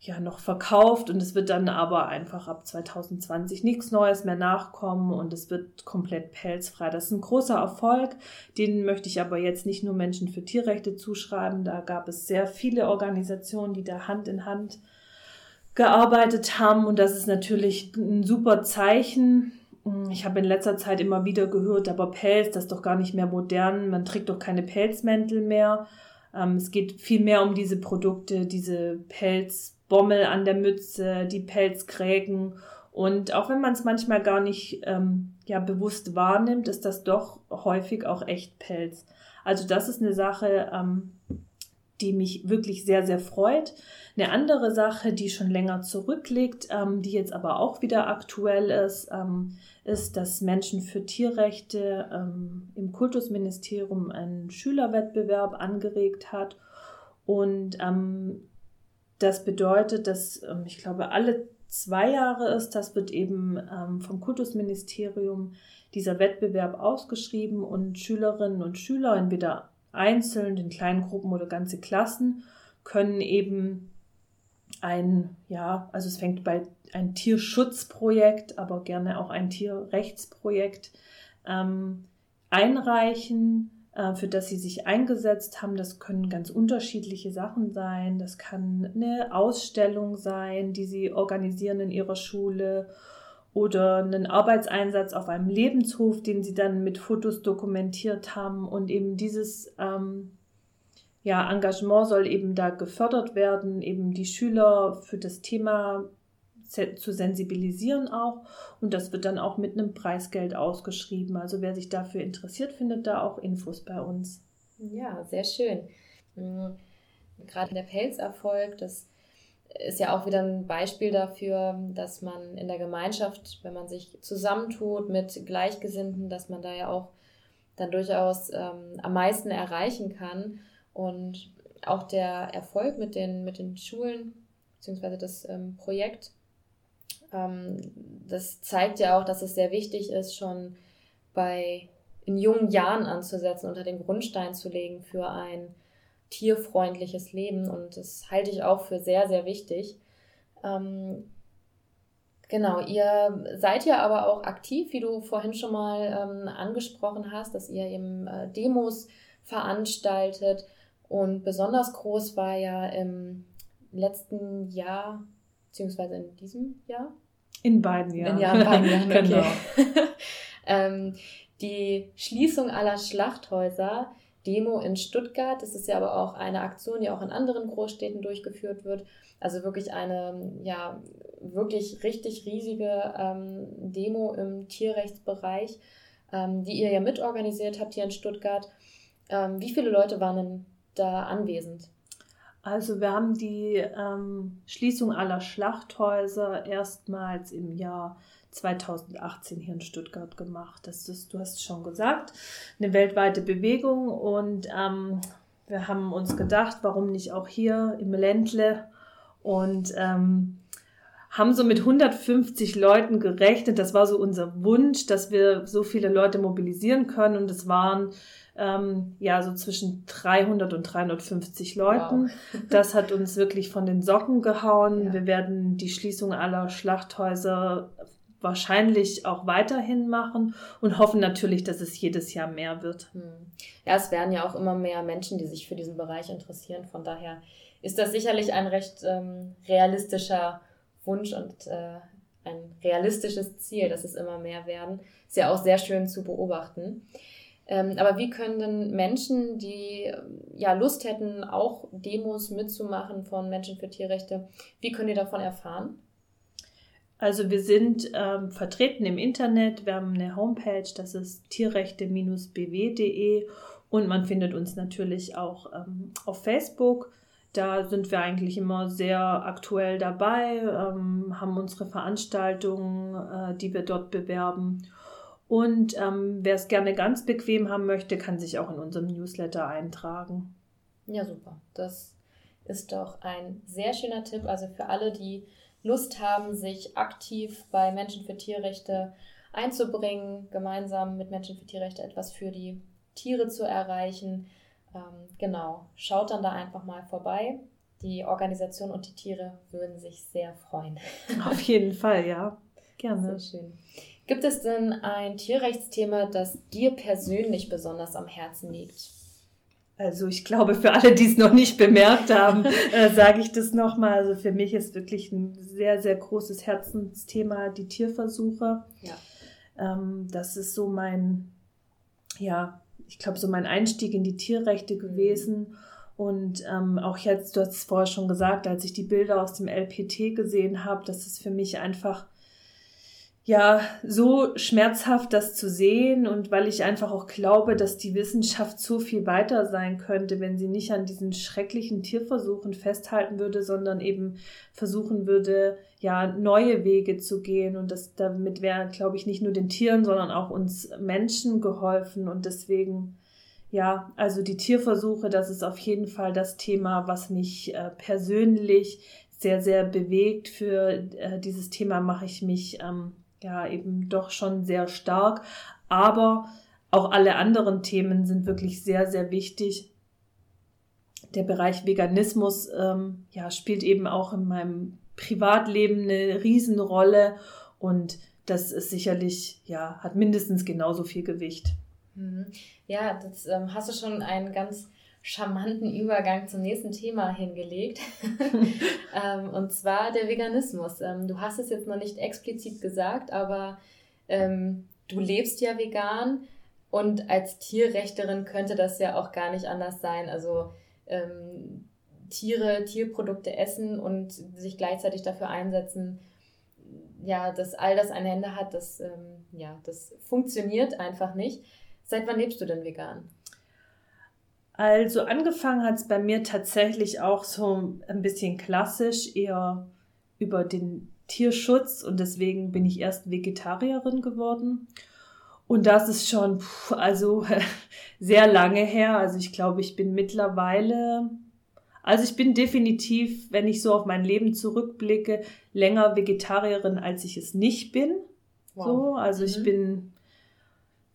ja noch verkauft und es wird dann aber einfach ab 2020 nichts Neues mehr nachkommen und es wird komplett pelzfrei. Das ist ein großer Erfolg, den möchte ich aber jetzt nicht nur Menschen für Tierrechte zuschreiben. Da gab es sehr viele Organisationen, die da Hand in Hand gearbeitet haben und das ist natürlich ein super Zeichen. Ich habe in letzter Zeit immer wieder gehört, aber Pelz, das ist doch gar nicht mehr modern, man trägt doch keine Pelzmäntel mehr. Ähm, es geht viel mehr um diese Produkte, diese Pelz Bommel an der Mütze, die Pelzkrägen. Und auch wenn man es manchmal gar nicht ähm, ja, bewusst wahrnimmt, ist das doch häufig auch echt Pelz. Also das ist eine Sache, ähm, die mich wirklich sehr, sehr freut. Eine andere Sache, die schon länger zurückliegt, ähm, die jetzt aber auch wieder aktuell ist, ähm, ist, dass Menschen für Tierrechte ähm, im Kultusministerium einen Schülerwettbewerb angeregt hat. Und ähm, das bedeutet, dass ähm, ich glaube, alle zwei Jahre ist, das wird eben ähm, vom Kultusministerium dieser Wettbewerb ausgeschrieben und Schülerinnen und Schüler, entweder einzeln, in kleinen Gruppen oder ganze Klassen, können eben ein, ja, also es fängt bei ein Tierschutzprojekt, aber gerne auch ein Tierrechtsprojekt ähm, einreichen äh, für das sie sich eingesetzt haben. Das können ganz unterschiedliche Sachen sein. Das kann eine Ausstellung sein, die sie organisieren in ihrer Schule oder einen Arbeitseinsatz auf einem Lebenshof, den sie dann mit Fotos dokumentiert haben. Und eben dieses ähm, ja, Engagement soll eben da gefördert werden, eben die Schüler für das Thema zu sensibilisieren auch. Und das wird dann auch mit einem Preisgeld ausgeschrieben. Also wer sich dafür interessiert, findet da auch Infos bei uns. Ja, sehr schön. Mhm. Gerade der Pelzerfolg, das ist ja auch wieder ein Beispiel dafür, dass man in der Gemeinschaft, wenn man sich zusammentut mit Gleichgesinnten, dass man da ja auch dann durchaus ähm, am meisten erreichen kann. Und auch der Erfolg mit den, mit den Schulen, beziehungsweise das ähm, Projekt ähm, das zeigt ja auch, dass es sehr wichtig ist, schon bei in jungen Jahren anzusetzen, unter den Grundstein zu legen für ein tierfreundliches Leben. Und das halte ich auch für sehr, sehr wichtig. Ähm, genau, ihr seid ja aber auch aktiv, wie du vorhin schon mal ähm, angesprochen hast, dass ihr eben äh, Demos veranstaltet. Und besonders groß war ja im letzten Jahr beziehungsweise in diesem Jahr? In beiden Jahren. In, ja, in beiden Jahren, okay. genau. ähm, die Schließung aller Schlachthäuser, Demo in Stuttgart, das ist ja aber auch eine Aktion, die auch in anderen Großstädten durchgeführt wird. Also wirklich eine, ja, wirklich richtig riesige ähm, Demo im Tierrechtsbereich, ähm, die ihr ja mitorganisiert habt hier in Stuttgart. Ähm, wie viele Leute waren denn da anwesend? Also wir haben die ähm, Schließung aller Schlachthäuser erstmals im Jahr 2018 hier in Stuttgart gemacht. Das ist, du hast es schon gesagt, eine weltweite Bewegung und ähm, wir haben uns gedacht, warum nicht auch hier im Ländle und ähm, haben so mit 150 Leuten gerechnet. Das war so unser Wunsch, dass wir so viele Leute mobilisieren können und es waren ähm, ja, so zwischen 300 und 350 Leuten. Wow. Das hat uns wirklich von den Socken gehauen. Ja. Wir werden die Schließung aller Schlachthäuser wahrscheinlich auch weiterhin machen und hoffen natürlich, dass es jedes Jahr mehr wird. Hm. Ja, es werden ja auch immer mehr Menschen, die sich für diesen Bereich interessieren. Von daher ist das sicherlich ein recht ähm, realistischer Wunsch und äh, ein realistisches Ziel, dass es immer mehr werden. Ist ja auch sehr schön zu beobachten. Ähm, aber wie können denn Menschen, die ja Lust hätten, auch Demos mitzumachen von Menschen für Tierrechte, wie können die davon erfahren? Also wir sind ähm, vertreten im Internet. Wir haben eine Homepage, das ist tierrechte-bw.de und man findet uns natürlich auch ähm, auf Facebook. Da sind wir eigentlich immer sehr aktuell dabei, ähm, haben unsere Veranstaltungen, äh, die wir dort bewerben. Und ähm, wer es gerne ganz bequem haben möchte, kann sich auch in unserem Newsletter eintragen. Ja, super. Das ist doch ein sehr schöner Tipp. Also für alle, die Lust haben, sich aktiv bei Menschen für Tierrechte einzubringen, gemeinsam mit Menschen für Tierrechte etwas für die Tiere zu erreichen. Ähm, genau, schaut dann da einfach mal vorbei. Die Organisation und die Tiere würden sich sehr freuen. Auf jeden Fall, ja. Gerne. Sehr schön. Gibt es denn ein Tierrechtsthema, das dir persönlich besonders am Herzen liegt? Also ich glaube, für alle, die es noch nicht bemerkt haben, äh, sage ich das nochmal. Also für mich ist wirklich ein sehr, sehr großes Herzensthema die Tierversuche. Ja. Ähm, das ist so mein, ja, ich glaube, so mein Einstieg in die Tierrechte mhm. gewesen. Und ähm, auch jetzt, du hast es vorher schon gesagt, als ich die Bilder aus dem LPT gesehen habe, das ist für mich einfach ja so schmerzhaft, das zu sehen und weil ich einfach auch glaube, dass die Wissenschaft so viel weiter sein könnte, wenn sie nicht an diesen schrecklichen Tierversuchen festhalten würde, sondern eben versuchen würde, ja, neue Wege zu gehen und das damit wäre, glaube ich, nicht nur den Tieren, sondern auch uns Menschen geholfen und deswegen ja, also die Tierversuche, das ist auf jeden Fall das Thema, was mich äh, persönlich sehr, sehr bewegt. Für äh, dieses Thema mache ich mich ähm, ja eben doch schon sehr stark. Aber auch alle anderen Themen sind wirklich sehr, sehr wichtig. Der Bereich Veganismus ähm, ja, spielt eben auch in meinem Privatleben eine Riesenrolle und das ist sicherlich, ja, hat mindestens genauso viel Gewicht. Mhm. Ja, das ähm, hast du schon einen ganz charmanten Übergang zum nächsten Thema hingelegt. ähm, und zwar der Veganismus. Ähm, du hast es jetzt noch nicht explizit gesagt, aber ähm, du lebst ja vegan und als Tierrechterin könnte das ja auch gar nicht anders sein. Also Tiere, Tierprodukte essen und sich gleichzeitig dafür einsetzen, ja, dass all das eine Ende hat, das, ähm, ja, das funktioniert einfach nicht. Seit wann lebst du denn vegan? Also angefangen hat es bei mir tatsächlich auch so ein bisschen klassisch, eher über den Tierschutz und deswegen bin ich erst Vegetarierin geworden. Und das ist schon, also sehr lange her. Also ich glaube, ich bin mittlerweile, also ich bin definitiv, wenn ich so auf mein Leben zurückblicke, länger Vegetarierin, als ich es nicht bin. Wow. So, also mhm. ich bin,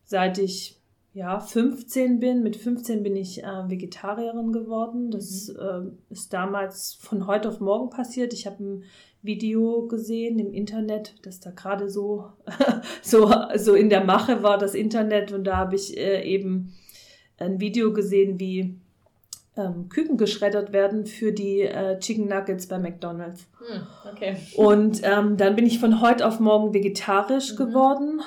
seit ich ja, 15 bin. Mit 15 bin ich äh, Vegetarierin geworden. Das mhm. äh, ist damals von heute auf morgen passiert. Ich habe ein Video gesehen im Internet, das da gerade so, so, so in der Mache war, das Internet. Und da habe ich äh, eben ein Video gesehen, wie ähm, Küken geschreddert werden für die äh, Chicken Nuggets bei McDonald's. Hm, okay. Und ähm, dann bin ich von heute auf morgen vegetarisch mhm. geworden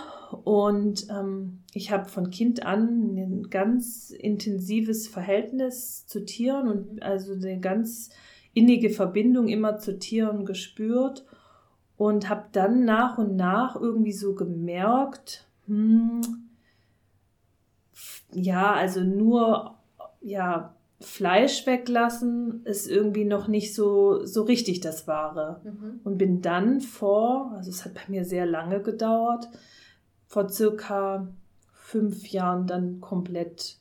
und ähm, ich habe von Kind an ein ganz intensives Verhältnis zu Tieren und also eine ganz innige Verbindung immer zu Tieren gespürt und habe dann nach und nach irgendwie so gemerkt, hm, ja, also nur ja Fleisch weglassen ist irgendwie noch nicht so so richtig das Wahre mhm. und bin dann vor, also es hat bei mir sehr lange gedauert, vor circa fünf Jahren dann komplett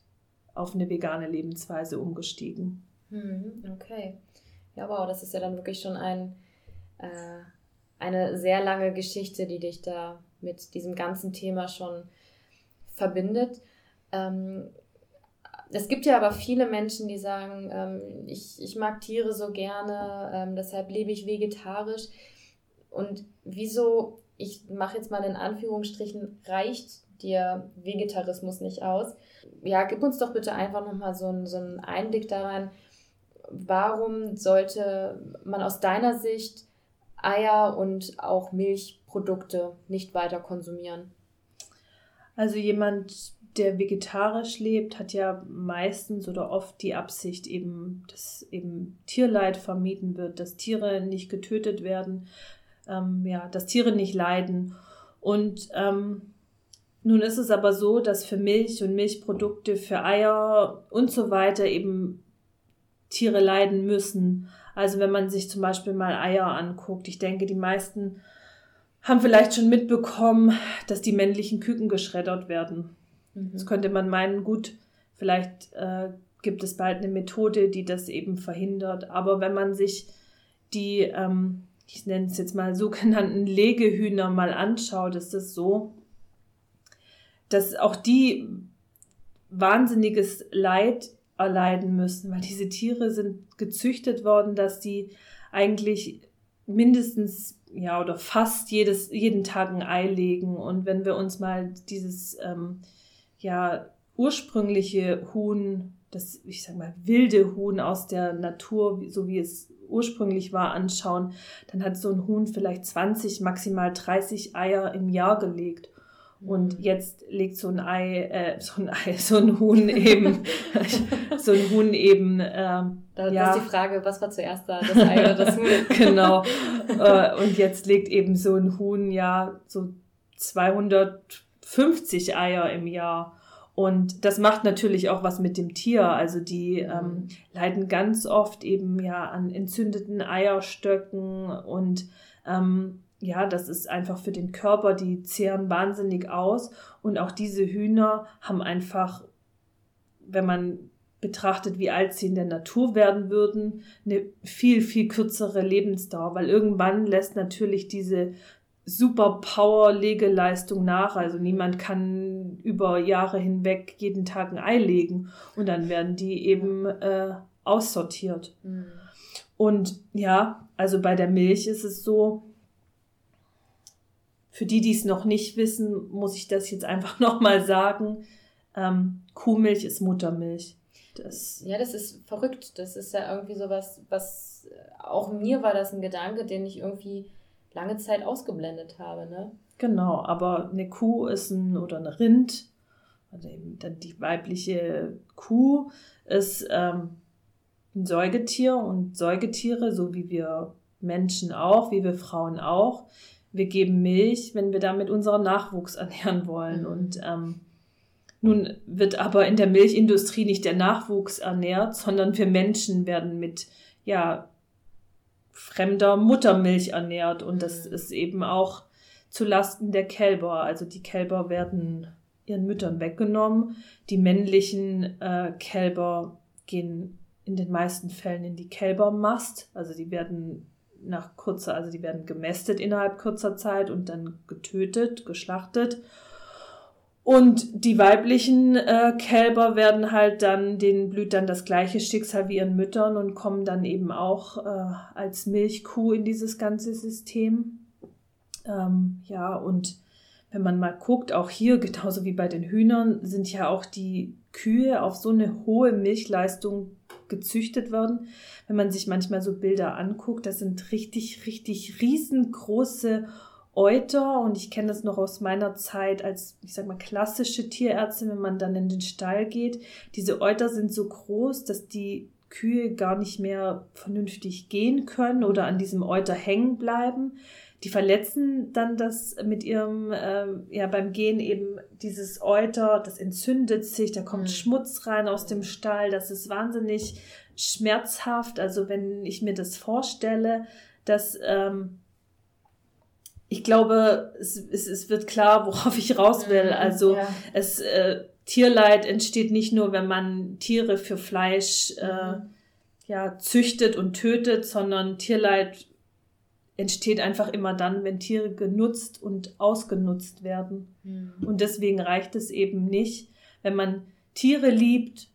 auf eine vegane Lebensweise umgestiegen. Hm, okay. Ja, wow, das ist ja dann wirklich schon ein, äh, eine sehr lange Geschichte, die dich da mit diesem ganzen Thema schon verbindet. Ähm, es gibt ja aber viele Menschen, die sagen, ähm, ich, ich mag Tiere so gerne, ähm, deshalb lebe ich vegetarisch. Und wieso ich mache jetzt mal in Anführungsstrichen, reicht dir Vegetarismus nicht aus. Ja, gib uns doch bitte einfach nochmal so, einen, so einen Einblick daran, warum sollte man aus deiner Sicht Eier und auch Milchprodukte nicht weiter konsumieren? Also jemand, der vegetarisch lebt, hat ja meistens oder oft die Absicht eben, dass eben Tierleid vermieden wird, dass Tiere nicht getötet werden, ähm, ja, dass Tiere nicht leiden. Und ähm, nun ist es aber so, dass für Milch und Milchprodukte, für Eier und so weiter eben Tiere leiden müssen. Also wenn man sich zum Beispiel mal Eier anguckt, ich denke, die meisten haben vielleicht schon mitbekommen, dass die männlichen Küken geschreddert werden. Mhm. Das könnte man meinen, gut, vielleicht äh, gibt es bald eine Methode, die das eben verhindert. Aber wenn man sich die, ähm, ich nenne es jetzt mal sogenannten Legehühner mal anschaut, ist es so, dass auch die wahnsinniges Leid erleiden müssen, weil diese Tiere sind gezüchtet worden, dass die eigentlich mindestens ja oder fast jedes jeden Tag ein Ei legen. Und wenn wir uns mal dieses ähm, ja ursprüngliche Huhn, das ich sag mal wilde Huhn aus der Natur, so wie es ursprünglich war, anschauen, dann hat so ein Huhn vielleicht 20 maximal 30 Eier im Jahr gelegt und jetzt legt so ein Ei, äh, so ein Ei, so ein Huhn eben, so ein Huhn eben. Ähm, da, ja. ist die Frage, was war zuerst da, das Ei oder das Huhn? genau. Äh, und jetzt legt eben so ein Huhn ja so 250 Eier im Jahr. Und das macht natürlich auch was mit dem Tier. Also die ähm, mhm. leiden ganz oft eben ja an entzündeten Eierstöcken und ähm, ja, das ist einfach für den Körper, die zehren wahnsinnig aus. Und auch diese Hühner haben einfach, wenn man betrachtet, wie alt sie in der Natur werden würden, eine viel, viel kürzere Lebensdauer, weil irgendwann lässt natürlich diese Superpower-Legeleistung nach. Also niemand kann über Jahre hinweg jeden Tag ein Ei legen und dann werden die eben äh, aussortiert. Mhm. Und ja, also bei der Milch ist es so, für die, die es noch nicht wissen, muss ich das jetzt einfach nochmal sagen. Ähm, Kuhmilch ist Muttermilch. Das ja, das ist verrückt. Das ist ja irgendwie sowas, was auch mir war das ein Gedanke, den ich irgendwie lange Zeit ausgeblendet habe, ne? Genau, aber eine Kuh ist ein oder eine Rind, also eben dann die weibliche Kuh ist ähm, ein Säugetier und Säugetiere, so wie wir Menschen auch, wie wir Frauen auch, wir geben Milch, wenn wir damit unseren Nachwuchs ernähren wollen. Mhm. Und ähm, nun wird aber in der Milchindustrie nicht der Nachwuchs ernährt, sondern wir Menschen werden mit ja fremder Muttermilch ernährt und das mhm. ist eben auch zu Lasten der Kälber. Also die Kälber werden ihren Müttern weggenommen. Die männlichen äh, Kälber gehen in den meisten Fällen in die Kälbermast. Also die werden nach kurzer, also die werden gemästet innerhalb kurzer Zeit und dann getötet, geschlachtet. Und die weiblichen äh, Kälber werden halt dann, denen blüht dann das gleiche Schicksal wie ihren Müttern und kommen dann eben auch äh, als Milchkuh in dieses ganze System. Ähm, ja, und wenn man mal guckt, auch hier, genauso wie bei den Hühnern, sind ja auch die Kühe auf so eine hohe Milchleistung gezüchtet worden. Wenn man sich manchmal so Bilder anguckt, das sind richtig, richtig riesengroße Euter und ich kenne das noch aus meiner Zeit als, ich sag mal, klassische Tierärztin, wenn man dann in den Stall geht. Diese Euter sind so groß, dass die Kühe gar nicht mehr vernünftig gehen können oder an diesem Euter hängen bleiben die verletzen dann das mit ihrem, äh, ja, beim Gehen eben dieses Euter, das entzündet sich, da kommt mhm. Schmutz rein aus dem Stall, das ist wahnsinnig schmerzhaft. Also wenn ich mir das vorstelle, dass ähm, ich glaube, es, es, es wird klar, worauf ich raus will. Mhm, also ja. es äh, Tierleid entsteht nicht nur, wenn man Tiere für Fleisch äh, mhm. ja, züchtet und tötet, sondern Tierleid entsteht einfach immer dann, wenn Tiere genutzt und ausgenutzt werden. Mhm. Und deswegen reicht es eben nicht, wenn man Tiere liebt,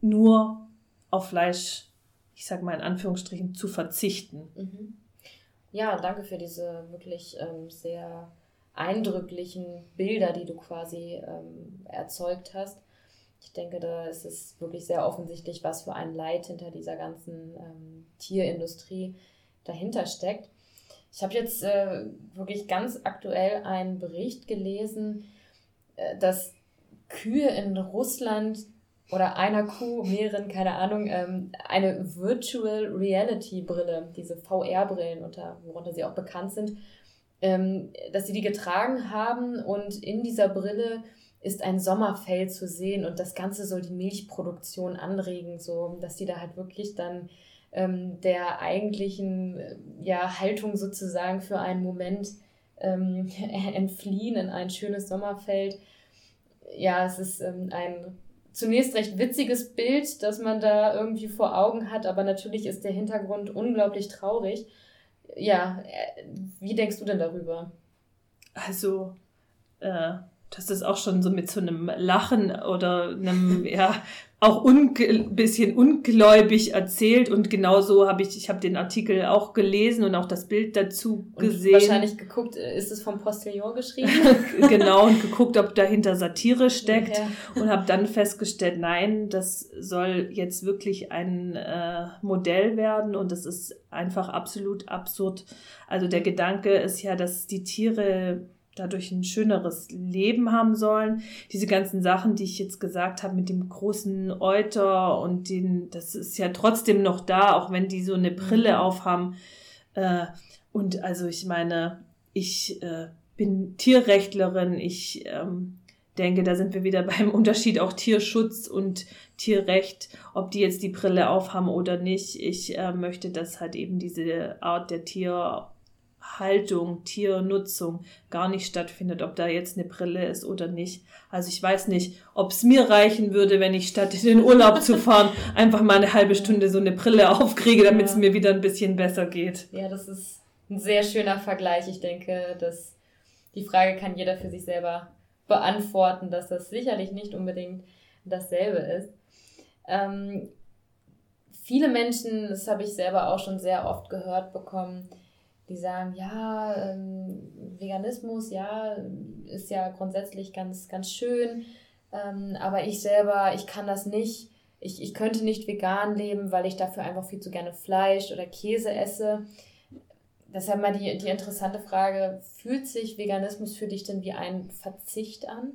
nur auf Fleisch, ich sage mal in Anführungsstrichen, zu verzichten. Mhm. Ja, danke für diese wirklich ähm, sehr eindrücklichen Bilder, die du quasi ähm, erzeugt hast. Ich denke, da ist es wirklich sehr offensichtlich, was für ein Leid hinter dieser ganzen ähm, Tierindustrie dahinter steckt. Ich habe jetzt äh, wirklich ganz aktuell einen Bericht gelesen, äh, dass Kühe in Russland oder einer Kuh, mehreren, keine Ahnung, ähm, eine Virtual Reality Brille, diese VR-Brillen, worunter sie auch bekannt sind, ähm, dass sie die getragen haben und in dieser Brille ist ein Sommerfeld zu sehen und das Ganze soll die Milchproduktion anregen, so dass die da halt wirklich dann ähm, der eigentlichen ja, Haltung sozusagen für einen Moment ähm, entfliehen in ein schönes Sommerfeld. Ja, es ist ähm, ein zunächst recht witziges Bild, das man da irgendwie vor Augen hat, aber natürlich ist der Hintergrund unglaublich traurig. Ja, äh, wie denkst du denn darüber? Also, äh, das ist auch schon so mit so einem Lachen oder einem, ja, auch un bisschen ungläubig erzählt und genauso habe ich, ich habe den Artikel auch gelesen und auch das Bild dazu und gesehen. Wahrscheinlich geguckt, äh, ist es vom Postillon geschrieben? genau, und geguckt, ob dahinter Satire steckt ja. und habe dann festgestellt, nein, das soll jetzt wirklich ein äh, Modell werden und das ist einfach absolut absurd. Also der Gedanke ist ja, dass die Tiere dadurch ein schöneres Leben haben sollen. Diese ganzen Sachen, die ich jetzt gesagt habe mit dem großen Euter und den, das ist ja trotzdem noch da, auch wenn die so eine Brille mhm. aufhaben. Äh, und also ich meine, ich äh, bin Tierrechtlerin, ich ähm, denke, da sind wir wieder beim Unterschied auch Tierschutz und Tierrecht, ob die jetzt die Brille aufhaben oder nicht. Ich äh, möchte, dass halt eben diese Art der Tier Haltung, Tiernutzung gar nicht stattfindet, ob da jetzt eine Brille ist oder nicht. Also ich weiß nicht, ob es mir reichen würde, wenn ich statt in den Urlaub zu fahren, einfach mal eine halbe Stunde so eine Brille aufkriege, damit ja. es mir wieder ein bisschen besser geht. Ja, das ist ein sehr schöner Vergleich. Ich denke, dass die Frage kann jeder für sich selber beantworten, dass das sicherlich nicht unbedingt dasselbe ist. Ähm, viele Menschen, das habe ich selber auch schon sehr oft gehört bekommen, die sagen, ja, ähm, Veganismus, ja, ist ja grundsätzlich ganz, ganz schön, ähm, aber ich selber, ich kann das nicht. Ich, ich könnte nicht vegan leben, weil ich dafür einfach viel zu gerne Fleisch oder Käse esse. Deshalb mal die, die interessante Frage, fühlt sich Veganismus für dich denn wie ein Verzicht an?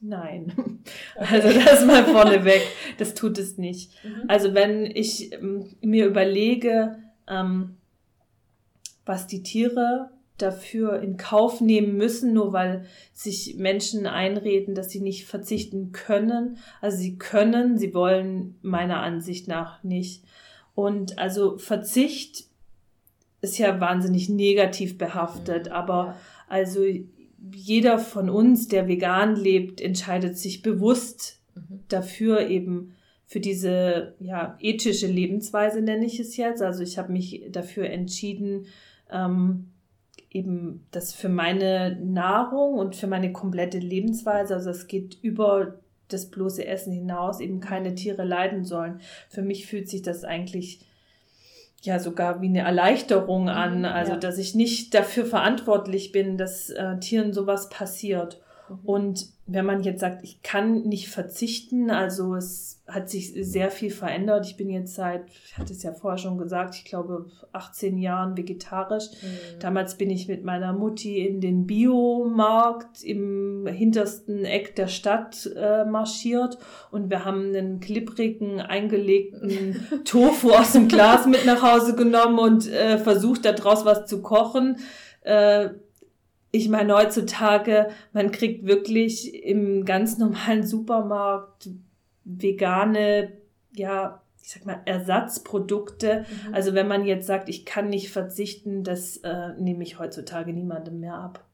Nein. Okay. Also das mal vorneweg, das tut es nicht. Mhm. Also wenn ich ähm, mir überlege, ähm, was die Tiere dafür in Kauf nehmen müssen, nur weil sich Menschen einreden, dass sie nicht verzichten können. Also sie können, sie wollen meiner Ansicht nach nicht. Und also Verzicht ist ja wahnsinnig negativ behaftet, mhm. aber also jeder von uns, der vegan lebt, entscheidet sich bewusst mhm. dafür eben für diese ja ethische Lebensweise nenne ich es jetzt. Also ich habe mich dafür entschieden, ähm, eben das für meine Nahrung und für meine komplette Lebensweise, also es geht über das bloße Essen hinaus, eben keine Tiere leiden sollen. Für mich fühlt sich das eigentlich ja sogar wie eine Erleichterung an, mhm, also ja. dass ich nicht dafür verantwortlich bin, dass äh, Tieren sowas passiert. Mhm. Und wenn man jetzt sagt, ich kann nicht verzichten, also es hat sich sehr viel verändert. Ich bin jetzt seit, ich hatte es ja vorher schon gesagt, ich glaube 18 Jahren vegetarisch. Mhm. Damals bin ich mit meiner Mutti in den Biomarkt im hintersten Eck der Stadt äh, marschiert und wir haben einen klipprigen, eingelegten Tofu aus dem Glas mit nach Hause genommen und äh, versucht, daraus was zu kochen. Äh, ich meine, heutzutage, man kriegt wirklich im ganz normalen Supermarkt vegane, ja, ich sag mal, Ersatzprodukte. Mhm. Also wenn man jetzt sagt, ich kann nicht verzichten, das äh, nehme ich heutzutage niemandem mehr ab.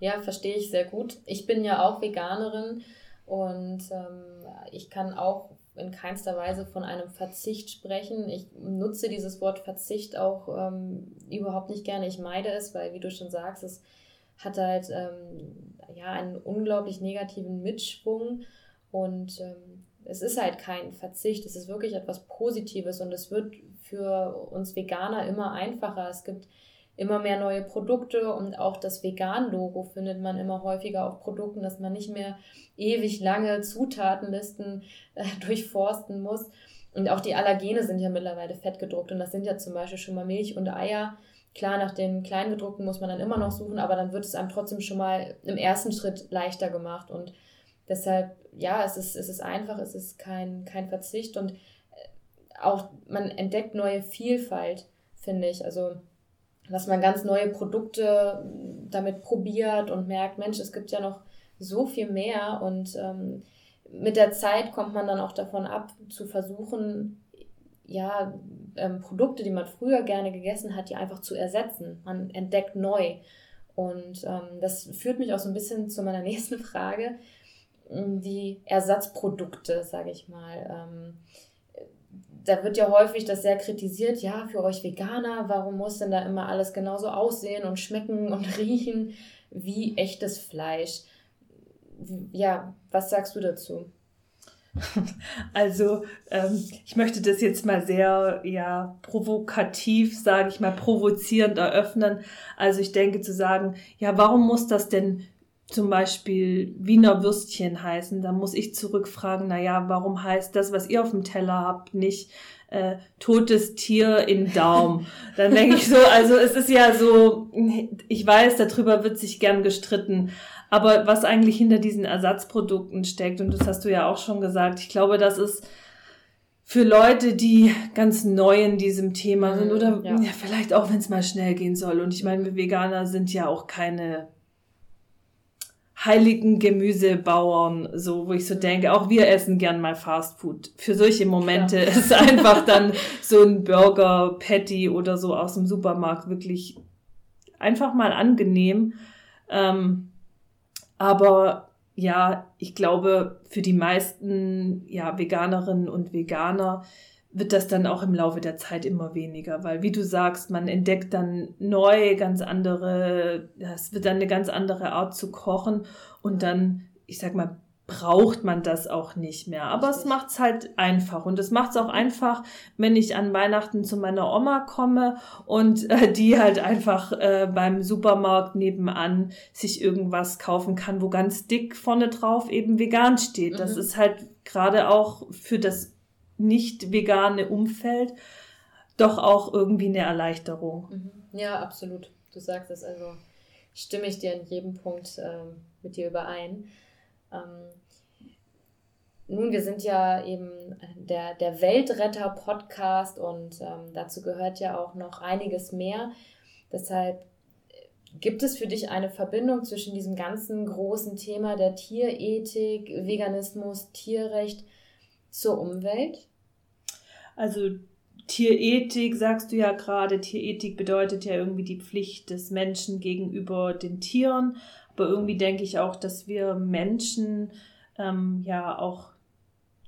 Ja, verstehe ich sehr gut. Ich bin ja auch Veganerin und ähm, ich kann auch in keinster Weise von einem Verzicht sprechen. Ich nutze dieses Wort Verzicht auch ähm, überhaupt nicht gerne. Ich meide es, weil, wie du schon sagst, es hat halt ähm, ja, einen unglaublich negativen Mitschwung und ähm, es ist halt kein Verzicht, es ist wirklich etwas Positives und es wird für uns Veganer immer einfacher. Es gibt immer mehr neue Produkte und auch das Vegan-Logo findet man immer häufiger auf Produkten, dass man nicht mehr ewig lange Zutatenlisten äh, durchforsten muss. Und auch die Allergene sind ja mittlerweile fettgedruckt und das sind ja zum Beispiel schon mal Milch und Eier Klar, nach den Kleingedruckten muss man dann immer noch suchen, aber dann wird es einem trotzdem schon mal im ersten Schritt leichter gemacht. Und deshalb, ja, es ist, es ist einfach, es ist kein, kein Verzicht und äh, auch man entdeckt neue Vielfalt, finde ich. Also, dass man ganz neue Produkte damit probiert und merkt, Mensch, es gibt ja noch so viel mehr und ähm, mit der Zeit kommt man dann auch davon ab, zu versuchen, ja, ähm, Produkte, die man früher gerne gegessen hat, die einfach zu ersetzen. Man entdeckt neu. Und ähm, das führt mich auch so ein bisschen zu meiner nächsten Frage, ähm, die Ersatzprodukte, sage ich mal. Ähm, da wird ja häufig das sehr kritisiert, ja, für euch Veganer, warum muss denn da immer alles genauso aussehen und schmecken und riechen wie echtes Fleisch? Ja, was sagst du dazu? Also ähm, ich möchte das jetzt mal sehr ja provokativ, sage ich mal, provozierend eröffnen. Also ich denke zu sagen, ja, warum muss das denn zum Beispiel Wiener Würstchen heißen? Da muss ich zurückfragen, na ja, warum heißt das, was ihr auf dem Teller habt, nicht äh, totes Tier in Daum? Dann denke ich so, also es ist ja so, ich weiß, darüber wird sich gern gestritten, aber was eigentlich hinter diesen Ersatzprodukten steckt, und das hast du ja auch schon gesagt, ich glaube, das ist für Leute, die ganz neu in diesem Thema sind mhm, oder ja. Ja, vielleicht auch, wenn es mal schnell gehen soll. Und ich meine, wir Veganer sind ja auch keine heiligen Gemüsebauern, so wo ich so denke, auch wir essen gern mal Fast Food. Für solche Momente ja. ist einfach dann so ein Burger Patty oder so aus dem Supermarkt wirklich einfach mal angenehm. Ähm, aber ja, ich glaube, für die meisten ja, Veganerinnen und Veganer wird das dann auch im Laufe der Zeit immer weniger, weil wie du sagst, man entdeckt dann neu ganz andere, es wird dann eine ganz andere Art zu kochen und dann, ich sag mal, braucht man das auch nicht mehr. Aber es macht es halt einfach. Und es macht es auch einfach, wenn ich an Weihnachten zu meiner Oma komme und äh, die halt einfach äh, beim Supermarkt nebenan sich irgendwas kaufen kann, wo ganz dick vorne drauf eben vegan steht. Mhm. Das ist halt gerade auch für das nicht vegane Umfeld doch auch irgendwie eine Erleichterung. Mhm. Ja, absolut. Du sagst es also, stimme ich dir in jedem Punkt äh, mit dir überein. Ähm, nun, wir sind ja eben der, der Weltretter-Podcast und ähm, dazu gehört ja auch noch einiges mehr. Deshalb äh, gibt es für dich eine Verbindung zwischen diesem ganzen großen Thema der Tierethik, Veganismus, Tierrecht zur Umwelt? Also Tierethik, sagst du ja gerade, Tierethik bedeutet ja irgendwie die Pflicht des Menschen gegenüber den Tieren. Aber irgendwie denke ich auch, dass wir Menschen ähm, ja auch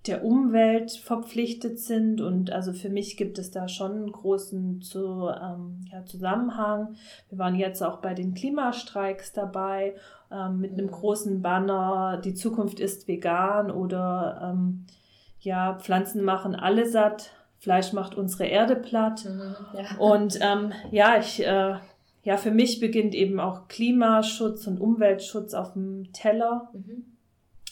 der Umwelt verpflichtet sind. Und also für mich gibt es da schon einen großen zu, ähm, ja, Zusammenhang. Wir waren jetzt auch bei den Klimastreiks dabei ähm, mit einem mhm. großen Banner, die Zukunft ist vegan oder ähm, ja, Pflanzen machen alle satt, Fleisch macht unsere Erde platt. Mhm, ja. Und ähm, ja, ich, äh, ja, für mich beginnt eben auch Klimaschutz und Umweltschutz auf dem Teller. Mhm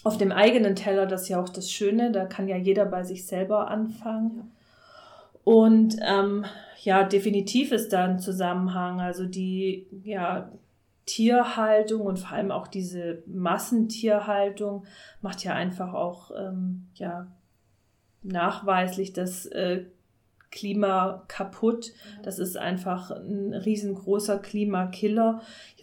auf dem eigenen Teller, das ist ja auch das Schöne, da kann ja jeder bei sich selber anfangen. Ja. Und ähm, ja, definitiv ist da ein Zusammenhang. Also die ja, Tierhaltung und vor allem auch diese Massentierhaltung macht ja einfach auch ähm, ja, nachweislich das äh, Klima kaputt. Das ist einfach ein riesengroßer Klimakiller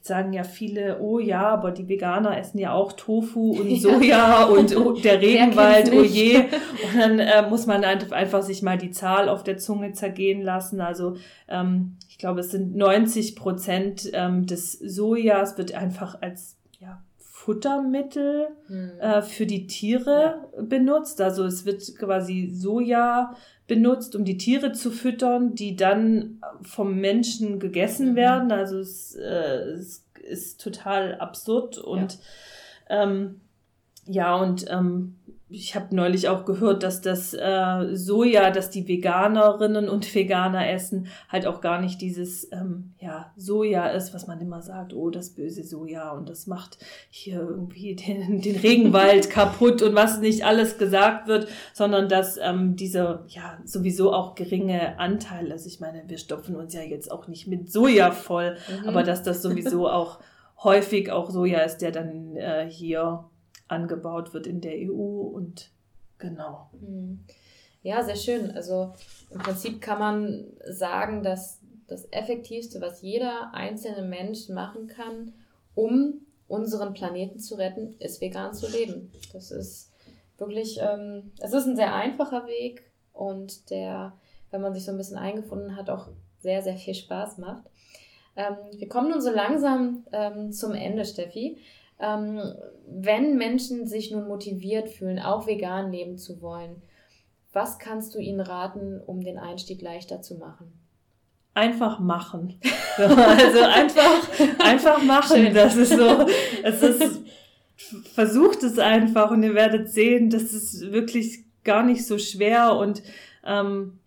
sagen ja viele, oh ja, aber die Veganer essen ja auch Tofu und Soja und oh, der Regenwald, oh je. Und dann äh, muss man einfach sich mal die Zahl auf der Zunge zergehen lassen. Also ähm, ich glaube, es sind 90 Prozent ähm, des Sojas wird einfach als Futtermittel hm. äh, für die Tiere ja. benutzt. Also es wird quasi Soja benutzt, um die Tiere zu füttern, die dann vom Menschen gegessen mhm. werden. Also es, äh, es ist total absurd und ja, ähm, ja und ähm, ich habe neulich auch gehört, dass das äh, Soja, das die Veganerinnen und Veganer essen, halt auch gar nicht dieses ähm, ja, Soja ist, was man immer sagt, oh, das böse Soja und das macht hier irgendwie den, den Regenwald kaputt und was nicht alles gesagt wird, sondern dass ähm, dieser ja sowieso auch geringe Anteil, also ich meine, wir stopfen uns ja jetzt auch nicht mit Soja voll, mhm. aber dass das sowieso auch häufig auch Soja ist, der dann äh, hier angebaut wird in der EU und genau. Mhm. Ja, sehr schön. Also im Prinzip kann man sagen, dass das Effektivste, was jeder einzelne Mensch machen kann, um unseren Planeten zu retten, ist vegan zu leben. Das ist wirklich, ähm, es ist ein sehr einfacher Weg und der, wenn man sich so ein bisschen eingefunden hat, auch sehr, sehr viel Spaß macht. Ähm, wir kommen nun so langsam ähm, zum Ende, Steffi. Ähm, wenn Menschen sich nun motiviert fühlen, auch vegan leben zu wollen, was kannst du ihnen raten, um den Einstieg leichter zu machen? Einfach machen. also einfach, einfach machen. Schön. Das ist so, es ist, versucht es einfach und ihr werdet sehen, das ist wirklich gar nicht so schwer und ähm,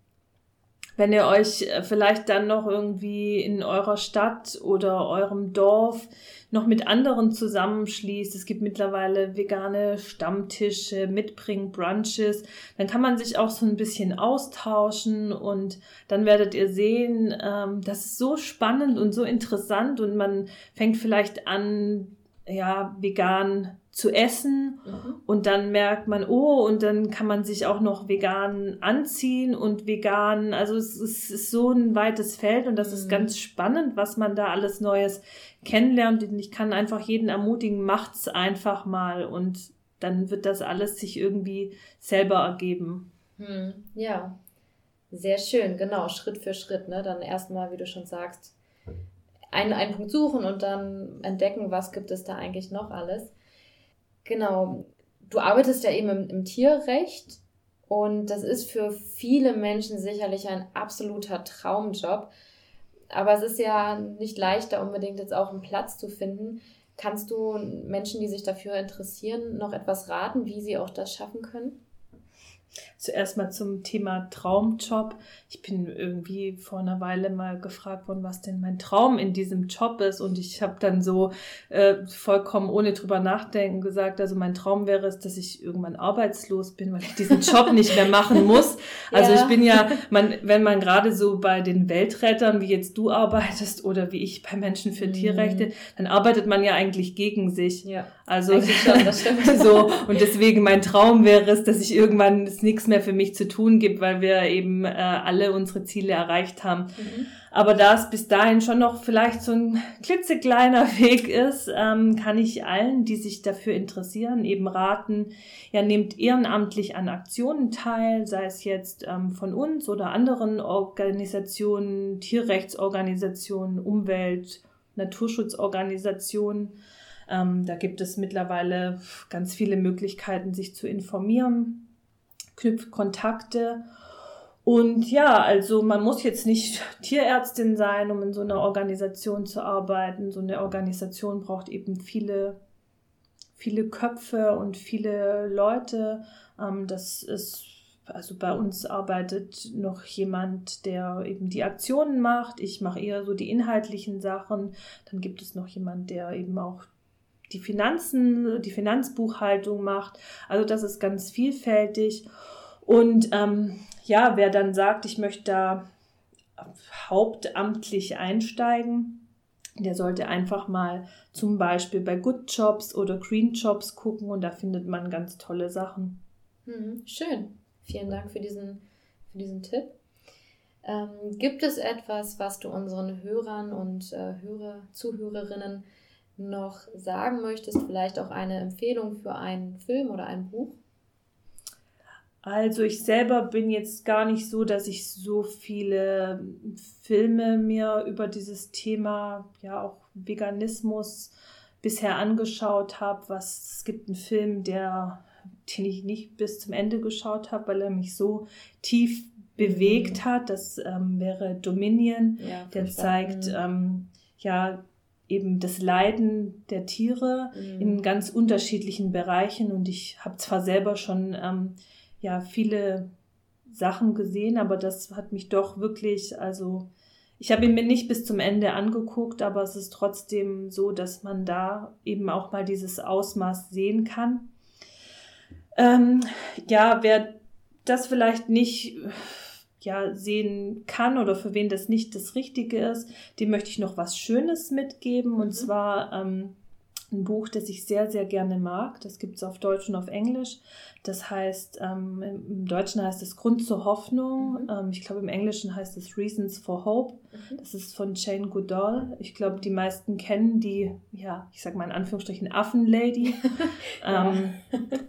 wenn ihr euch äh, vielleicht dann noch irgendwie in eurer Stadt oder eurem Dorf noch mit anderen zusammenschließt. Es gibt mittlerweile vegane Stammtische, mitbringen Brunches. Dann kann man sich auch so ein bisschen austauschen und dann werdet ihr sehen, ähm, das ist so spannend und so interessant und man fängt vielleicht an, ja, vegan zu essen mhm. und dann merkt man, oh, und dann kann man sich auch noch vegan anziehen und vegan, also es ist, es ist so ein weites Feld und das mhm. ist ganz spannend, was man da alles Neues kennenlernt und ich kann einfach jeden ermutigen, macht's einfach mal und dann wird das alles sich irgendwie selber ergeben. Mhm. Ja, sehr schön, genau, Schritt für Schritt, ne, dann erstmal, wie du schon sagst, einen, einen Punkt suchen und dann entdecken, was gibt es da eigentlich noch alles. Genau. Du arbeitest ja eben im, im Tierrecht und das ist für viele Menschen sicherlich ein absoluter Traumjob. Aber es ist ja nicht leichter, unbedingt jetzt auch einen Platz zu finden. Kannst du Menschen, die sich dafür interessieren, noch etwas raten, wie sie auch das schaffen können? Zuerst mal zum Thema Traumjob. Ich bin irgendwie vor einer Weile mal gefragt worden, was denn mein Traum in diesem Job ist. Und ich habe dann so äh, vollkommen ohne drüber nachdenken gesagt, also mein Traum wäre es, dass ich irgendwann arbeitslos bin, weil ich diesen Job nicht mehr machen muss. Also ja. ich bin ja, man, wenn man gerade so bei den Weltrettern, wie jetzt du arbeitest oder wie ich bei Menschen für mhm. Tierrechte, dann arbeitet man ja eigentlich gegen sich. Ja. Also schon, das stimmt. so und deswegen mein Traum wäre es, dass ich irgendwann es nichts mehr für mich zu tun gibt, weil wir eben äh, alle unsere Ziele erreicht haben. Mhm. Aber da es bis dahin schon noch vielleicht so ein klitzekleiner Weg ist, ähm, kann ich allen, die sich dafür interessieren, eben raten, ja, nehmt ehrenamtlich an Aktionen teil, sei es jetzt ähm, von uns oder anderen Organisationen, Tierrechtsorganisationen, Umwelt, Naturschutzorganisationen. Ähm, da gibt es mittlerweile ganz viele Möglichkeiten, sich zu informieren, knüpft Kontakte. Und ja, also man muss jetzt nicht Tierärztin sein, um in so einer Organisation zu arbeiten. So eine Organisation braucht eben viele, viele Köpfe und viele Leute. Ähm, das ist also bei uns arbeitet noch jemand, der eben die Aktionen macht. Ich mache eher so die inhaltlichen Sachen. Dann gibt es noch jemand, der eben auch die Finanzen, die Finanzbuchhaltung macht. Also das ist ganz vielfältig. Und ähm, ja, wer dann sagt, ich möchte da hauptamtlich einsteigen, der sollte einfach mal zum Beispiel bei Good Jobs oder Green Jobs gucken und da findet man ganz tolle Sachen. Mhm, schön. Vielen Dank für diesen, für diesen Tipp. Ähm, gibt es etwas, was du unseren Hörern und äh, Hörer, Zuhörerinnen noch sagen möchtest? Vielleicht auch eine Empfehlung für einen Film oder ein Buch? Also ich selber bin jetzt gar nicht so, dass ich so viele Filme mir über dieses Thema, ja auch Veganismus bisher angeschaut habe. Was es gibt einen Film, der den ich nicht bis zum Ende geschaut habe, weil er mich so tief bewegt mhm. hat. Das ähm, wäre Dominion, ja, der zeigt ähm, ja eben das Leiden der Tiere mhm. in ganz unterschiedlichen Bereichen. Und ich habe zwar selber schon ähm, ja viele Sachen gesehen, aber das hat mich doch wirklich, also ich habe ihn mir nicht bis zum Ende angeguckt, aber es ist trotzdem so, dass man da eben auch mal dieses Ausmaß sehen kann. Ähm, ja, wer das vielleicht nicht ja, sehen kann oder für wen das nicht das Richtige ist, dem möchte ich noch was Schönes mitgeben. Und mhm. zwar ähm, ein Buch, das ich sehr, sehr gerne mag. Das gibt es auf Deutsch und auf Englisch. Das heißt, ähm, im Deutschen heißt es Grund zur Hoffnung. Mhm. Ähm, ich glaube, im Englischen heißt es Reasons for Hope. Mhm. Das ist von Jane Goodall. Ich glaube, die meisten kennen die, ja, ich sage mal in Anführungsstrichen Affenlady. ähm,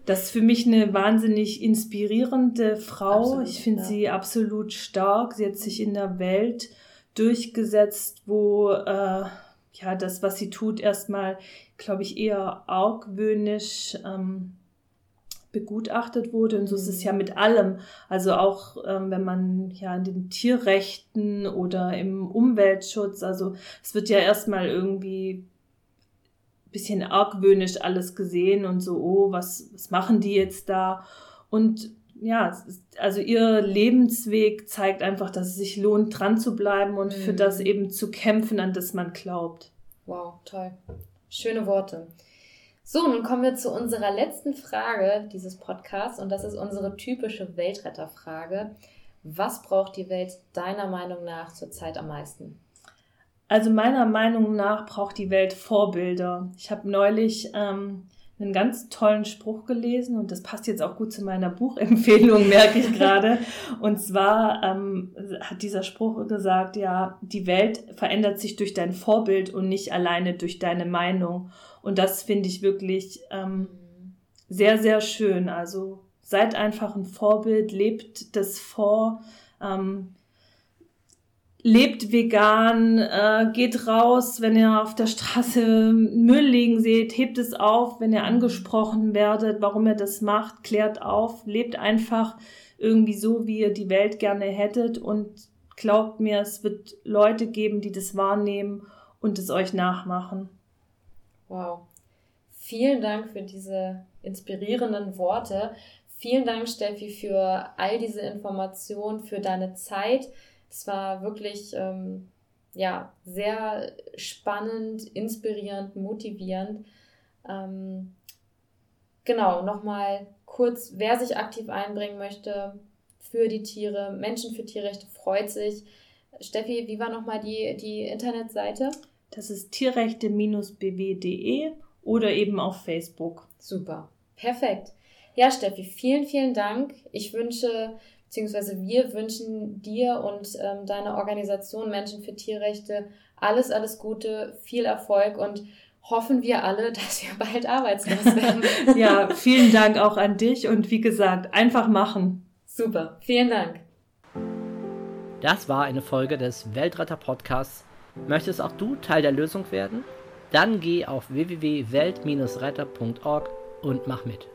das ist für mich eine wahnsinnig inspirierende Frau. Absolut, ich finde ja. sie absolut stark. Sie hat sich in der Welt durchgesetzt, wo äh, ja das, was sie tut, erstmal glaube ich, eher argwöhnisch ähm, begutachtet wurde. Und so ist es ja mhm. mit allem. Also auch ähm, wenn man ja in den Tierrechten oder im Umweltschutz, also es wird ja erstmal irgendwie bisschen argwöhnisch alles gesehen und so, oh, was, was machen die jetzt da? Und ja, also ihr Lebensweg zeigt einfach, dass es sich lohnt, dran zu bleiben und mhm. für das eben zu kämpfen, an das man glaubt. Wow, toll. Schöne Worte. So, nun kommen wir zu unserer letzten Frage dieses Podcasts und das ist unsere typische Weltretterfrage. Was braucht die Welt deiner Meinung nach zurzeit am meisten? Also meiner Meinung nach braucht die Welt Vorbilder. Ich habe neulich ähm, einen ganz tollen Spruch gelesen und das passt jetzt auch gut zu meiner Buchempfehlung, merke ich gerade. Und zwar ähm, hat dieser Spruch gesagt, ja, die Welt verändert sich durch dein Vorbild und nicht alleine durch deine Meinung. Und das finde ich wirklich ähm, sehr, sehr schön. Also seid einfach ein Vorbild, lebt das vor. Ähm, lebt vegan, äh, geht raus, wenn ihr auf der Straße Müll liegen seht, hebt es auf, wenn ihr angesprochen werdet, warum ihr das macht, klärt auf, lebt einfach irgendwie so, wie ihr die Welt gerne hättet und glaubt mir, es wird Leute geben, die das wahrnehmen und es euch nachmachen. Wow. Vielen Dank für diese inspirierenden Worte. Vielen Dank, Steffi, für all diese Informationen, für deine Zeit es war wirklich ähm, ja, sehr spannend, inspirierend, motivierend. Ähm, genau, nochmal kurz, wer sich aktiv einbringen möchte für die Tiere, Menschen für Tierrechte, freut sich. Steffi, wie war nochmal die, die Internetseite? Das ist tierrechte-bw.de oder eben auf Facebook. Super, perfekt. Ja, Steffi, vielen, vielen Dank. Ich wünsche beziehungsweise wir wünschen dir und ähm, deiner Organisation Menschen für Tierrechte alles, alles Gute, viel Erfolg und hoffen wir alle, dass wir bald arbeitslos werden. ja, vielen Dank auch an dich und wie gesagt, einfach machen. Super, vielen Dank. Das war eine Folge des Weltretter Podcasts. Möchtest auch du Teil der Lösung werden? Dann geh auf www.welt-retter.org und mach mit.